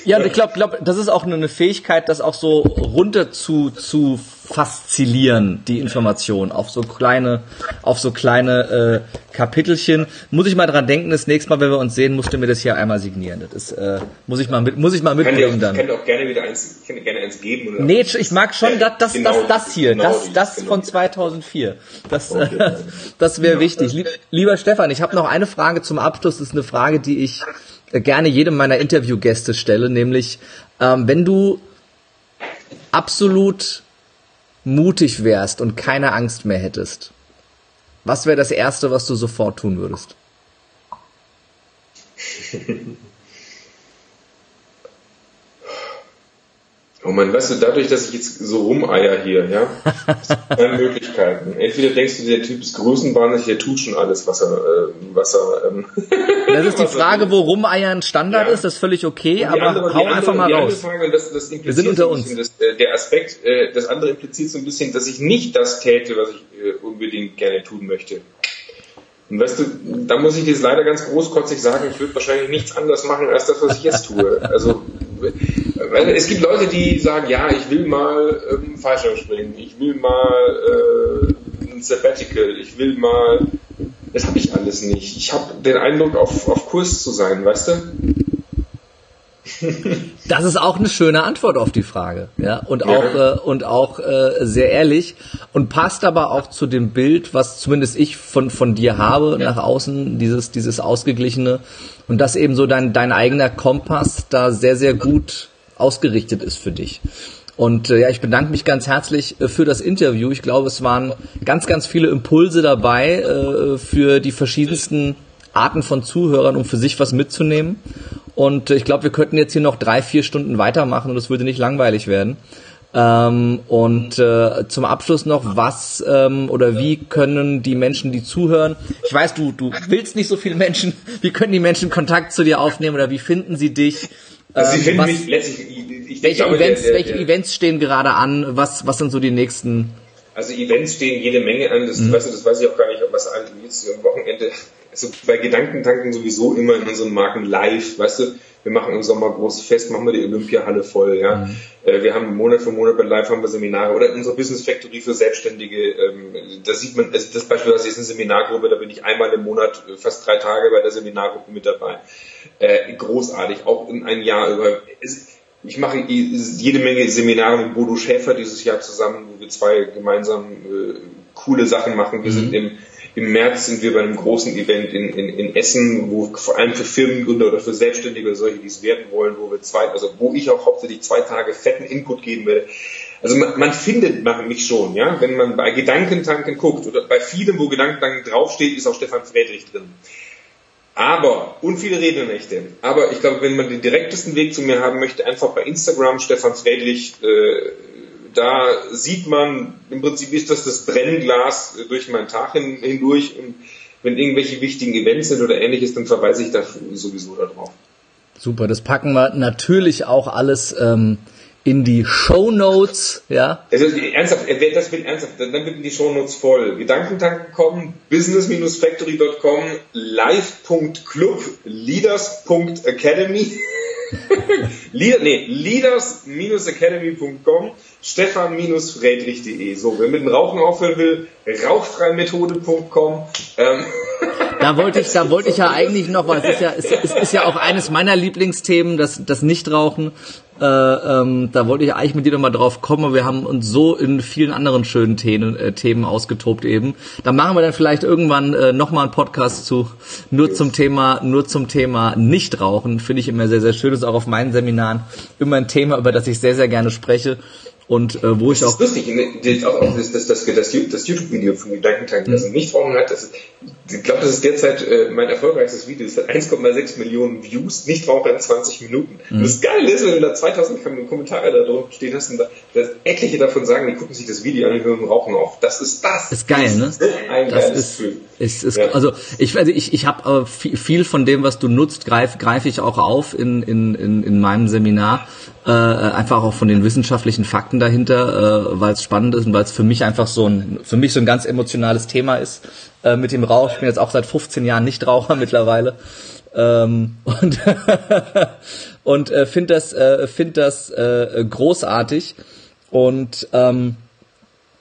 Speaker 1: ja, ich glaube, glaub, das ist auch eine Fähigkeit, das auch so runter zu, zu faszilieren, die Information, auf so kleine, auf so kleine äh, Kapitelchen. Muss ich mal dran denken, das nächste Mal, wenn wir uns sehen, musst du mir das hier einmal signieren. Das ist, äh, muss ich mal mit, muss ich mal mitbringen
Speaker 2: dann. Ich kann dir auch gerne wieder eins, ich kann dir gerne eins geben.
Speaker 1: Oder nee, ich mag schon das, das, genau, das, das hier, genau das, das genau von 2004. Das, äh, das wäre wichtig. Lieber Stefan, ich habe noch eine Frage zum Abschluss. Das ist eine Frage, die ich gerne jedem meiner Interviewgäste stelle, nämlich ähm, wenn du absolut mutig wärst und keine Angst mehr hättest, was wäre das Erste, was du sofort tun würdest?
Speaker 2: Oh man, weißt du, dadurch, dass ich jetzt so rumeier hier, ja, zwei Möglichkeiten. Entweder denkst du, der Typ ist größenwahnsinnig, der tut schon alles, was er, äh, was er. Ähm,
Speaker 1: das ist die Frage, wo rumeiern Standard ja. ist, das ist völlig okay, aber andere, hau andere, einfach mal raus.
Speaker 2: Frage, das, das
Speaker 1: Wir sind unter uns.
Speaker 2: Das, äh, der Aspekt, äh, das andere impliziert so ein bisschen, dass ich nicht das täte, was ich äh, unbedingt gerne tun möchte. Und weißt du, da muss ich jetzt leider ganz großkotzig sagen, ich würde wahrscheinlich nichts anderes machen als das, was ich jetzt tue. Also es gibt Leute, die sagen, ja, ich will mal ähm, Fallschirm springen, ich will mal äh, ein Sabbatical, ich will mal, das habe ich alles nicht. Ich habe den Eindruck, auf, auf Kurs zu sein, weißt du?
Speaker 1: Das ist auch eine schöne Antwort auf die Frage, ja und auch ja. äh, und auch äh, sehr ehrlich und passt aber auch zu dem Bild, was zumindest ich von von dir habe ja. nach außen, dieses dieses ausgeglichene und dass eben so dein dein eigener Kompass da sehr sehr gut ausgerichtet ist für dich. Und äh, ja, ich bedanke mich ganz herzlich äh, für das Interview. Ich glaube, es waren ganz, ganz viele Impulse dabei äh, für die verschiedensten Arten von Zuhörern, um für sich was mitzunehmen. Und ich glaube, wir könnten jetzt hier noch drei, vier Stunden weitermachen und es würde nicht langweilig werden. Ähm, und äh, zum Abschluss noch, was ähm, oder wie können die Menschen, die zuhören, ich weiß, du, du willst nicht so viele Menschen, wie können die Menschen Kontakt zu dir aufnehmen oder wie finden sie dich?
Speaker 2: Also sie ähm, finden was, mich letztlich,
Speaker 1: ich, welche, glaube, Events, der, der, welche Events stehen gerade an? Was, was sind so die nächsten?
Speaker 2: Also Events stehen jede Menge an, das, mhm. weißt du, das weiß ich auch gar nicht, ob was jetzt am Wochenende also bei Gedankentanken sowieso immer in unseren Marken live, weißt du, wir machen im Sommer großes Fest, machen wir die Olympiahalle voll, ja. Mhm. Äh, wir haben Monat für Monat bei Live haben wir Seminare oder unsere Business Factory für Selbstständige, ähm, da sieht man, also das beispielsweise ist eine Seminargruppe, da bin ich einmal im Monat äh, fast drei Tage bei der Seminargruppe mit dabei. Äh, großartig, auch in ein Jahr über. Ich mache jede Menge Seminare mit Bodo Schäfer dieses Jahr zusammen, wo wir zwei gemeinsam coole Sachen machen. Wir mhm. sind im im März sind wir bei einem großen Event in, in, in Essen, wo vor allem für Firmengründer oder für Selbstständige oder solche, die es werden wollen, wo wir zwei, also wo ich auch hauptsächlich zwei Tage fetten Input geben werde. Also man, man findet mich schon, ja, wenn man bei Gedankentanken guckt oder bei vielem, wo Gedankentanken draufsteht, ist auch Stefan Friedrich drin. Aber, und viele Rednernächte. Aber ich glaube, wenn man den direktesten Weg zu mir haben möchte, einfach bei Instagram Stefan Friedrich äh, da sieht man, im Prinzip ist das das Brennglas durch meinen Tag hin, hindurch und wenn irgendwelche wichtigen Events sind oder ähnliches, dann verweise ich da sowieso darauf.
Speaker 1: Super, das packen wir natürlich auch alles ähm, in die Show Notes, ja.
Speaker 2: Also ernsthaft, wer das will ernsthaft, dann wird die Show Notes voll. Gedankentanken kommen, business-factory.com, live.club, leaders.academy. Leader, nee, leaders-academy.com, stefan-friedrich.de. So, wer mit dem Rauchen aufhören will, rauchfreimethode.com. Ähm.
Speaker 1: Da wollte ich, da wollte ich ja eigentlich noch, weil es ist ja, es, es ist ja auch eines meiner Lieblingsthemen, das, das Nichtrauchen. Äh, ähm, da wollte ich eigentlich mit dir nochmal drauf kommen, aber wir haben uns so in vielen anderen schönen Themen, äh, Themen ausgetobt eben. Da machen wir dann vielleicht irgendwann äh, nochmal einen Podcast zu, nur zum Thema, nur zum Thema Nichtrauchen. Finde ich immer sehr, sehr schön. Ist auch auf meinen Seminaren immer ein Thema, über das ich sehr, sehr gerne spreche. Und äh, wo
Speaker 2: das
Speaker 1: ich auch.
Speaker 2: Das ist lustig, ne? auch, das, das, das, das, das YouTube-Video von Gedankentanken, das mhm. nicht Nichtrauchen hat, das ich glaube, das ist derzeit äh, mein erfolgreichstes Video. Es hat 1,6 Millionen Views, Nichtraucher in 20 Minuten. Mhm. Das Geile ist, wenn du da 2000 Kommentare da drunter stehen hast und da, dass etliche davon sagen, die gucken sich das Video an und hören Rauchen auf. Das ist das.
Speaker 1: Ist geil, ne?
Speaker 2: Das ist ein das ist,
Speaker 1: ist, ist ja. also ich also ich, ich habe äh, viel von dem, was du nutzt, greife greif ich auch auf in, in, in, in meinem Seminar äh, einfach auch von den wissenschaftlichen Fakten dahinter, äh, weil es spannend ist und weil es für mich einfach so ein, für mich so ein ganz emotionales Thema ist äh, mit dem Rauch. Ich bin jetzt auch seit 15 Jahren Nichtraucher mittlerweile ähm, und und äh, finde das äh, find das äh, großartig und ähm,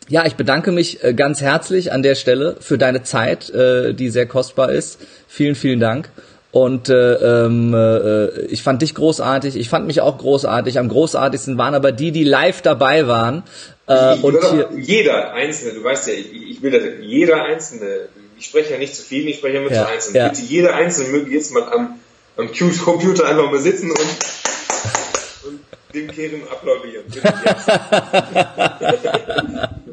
Speaker 1: ja, ich bedanke mich äh, ganz herzlich an der Stelle für deine Zeit, äh, die sehr kostbar ist. Vielen, vielen Dank. Und äh, ähm, äh, ich fand dich großartig, ich fand mich auch großartig. Am großartigsten waren aber die, die live dabei waren.
Speaker 2: Äh, und hier, jeder Einzelne, du weißt ja, ich, ich will das, jeder Einzelne, ich spreche ja nicht zu viel, ich spreche ja mit ja, zu Einzelnen. Ja. Bitte jeder Einzelne möge jetzt mal am, am Computer einfach mal sitzen und dem Kehren applaudieren.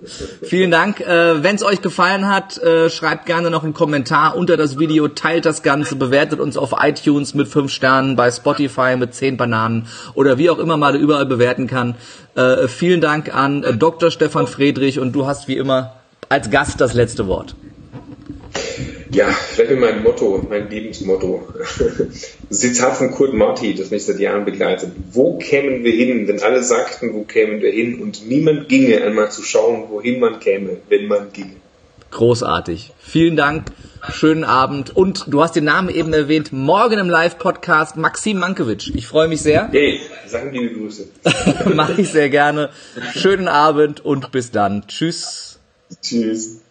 Speaker 1: Vielen Dank. Äh, Wenn es euch gefallen hat, äh, schreibt gerne noch einen Kommentar unter das Video, teilt das Ganze, bewertet uns auf iTunes mit fünf Sternen, bei Spotify mit zehn Bananen oder wie auch immer man überall bewerten kann. Äh, vielen Dank an äh, Dr. Stefan Friedrich und du hast wie immer als Gast das letzte Wort.
Speaker 2: Ja, vielleicht mit meinem Motto, mein Lebensmotto. Zitat von Kurt Marti, das mich seit Jahren begleitet. Wo kämen wir hin, wenn alle sagten, wo kämen wir hin und niemand ginge, einmal zu schauen, wohin man käme, wenn man ginge.
Speaker 1: Großartig. Vielen Dank. Schönen Abend. Und du hast den Namen eben erwähnt. Morgen im Live-Podcast Maxim Mankiewicz. Ich freue mich sehr.
Speaker 2: Hey, sagen liebe Grüße.
Speaker 1: Mach ich sehr gerne. Schönen Abend und bis dann. Tschüss.
Speaker 2: Tschüss.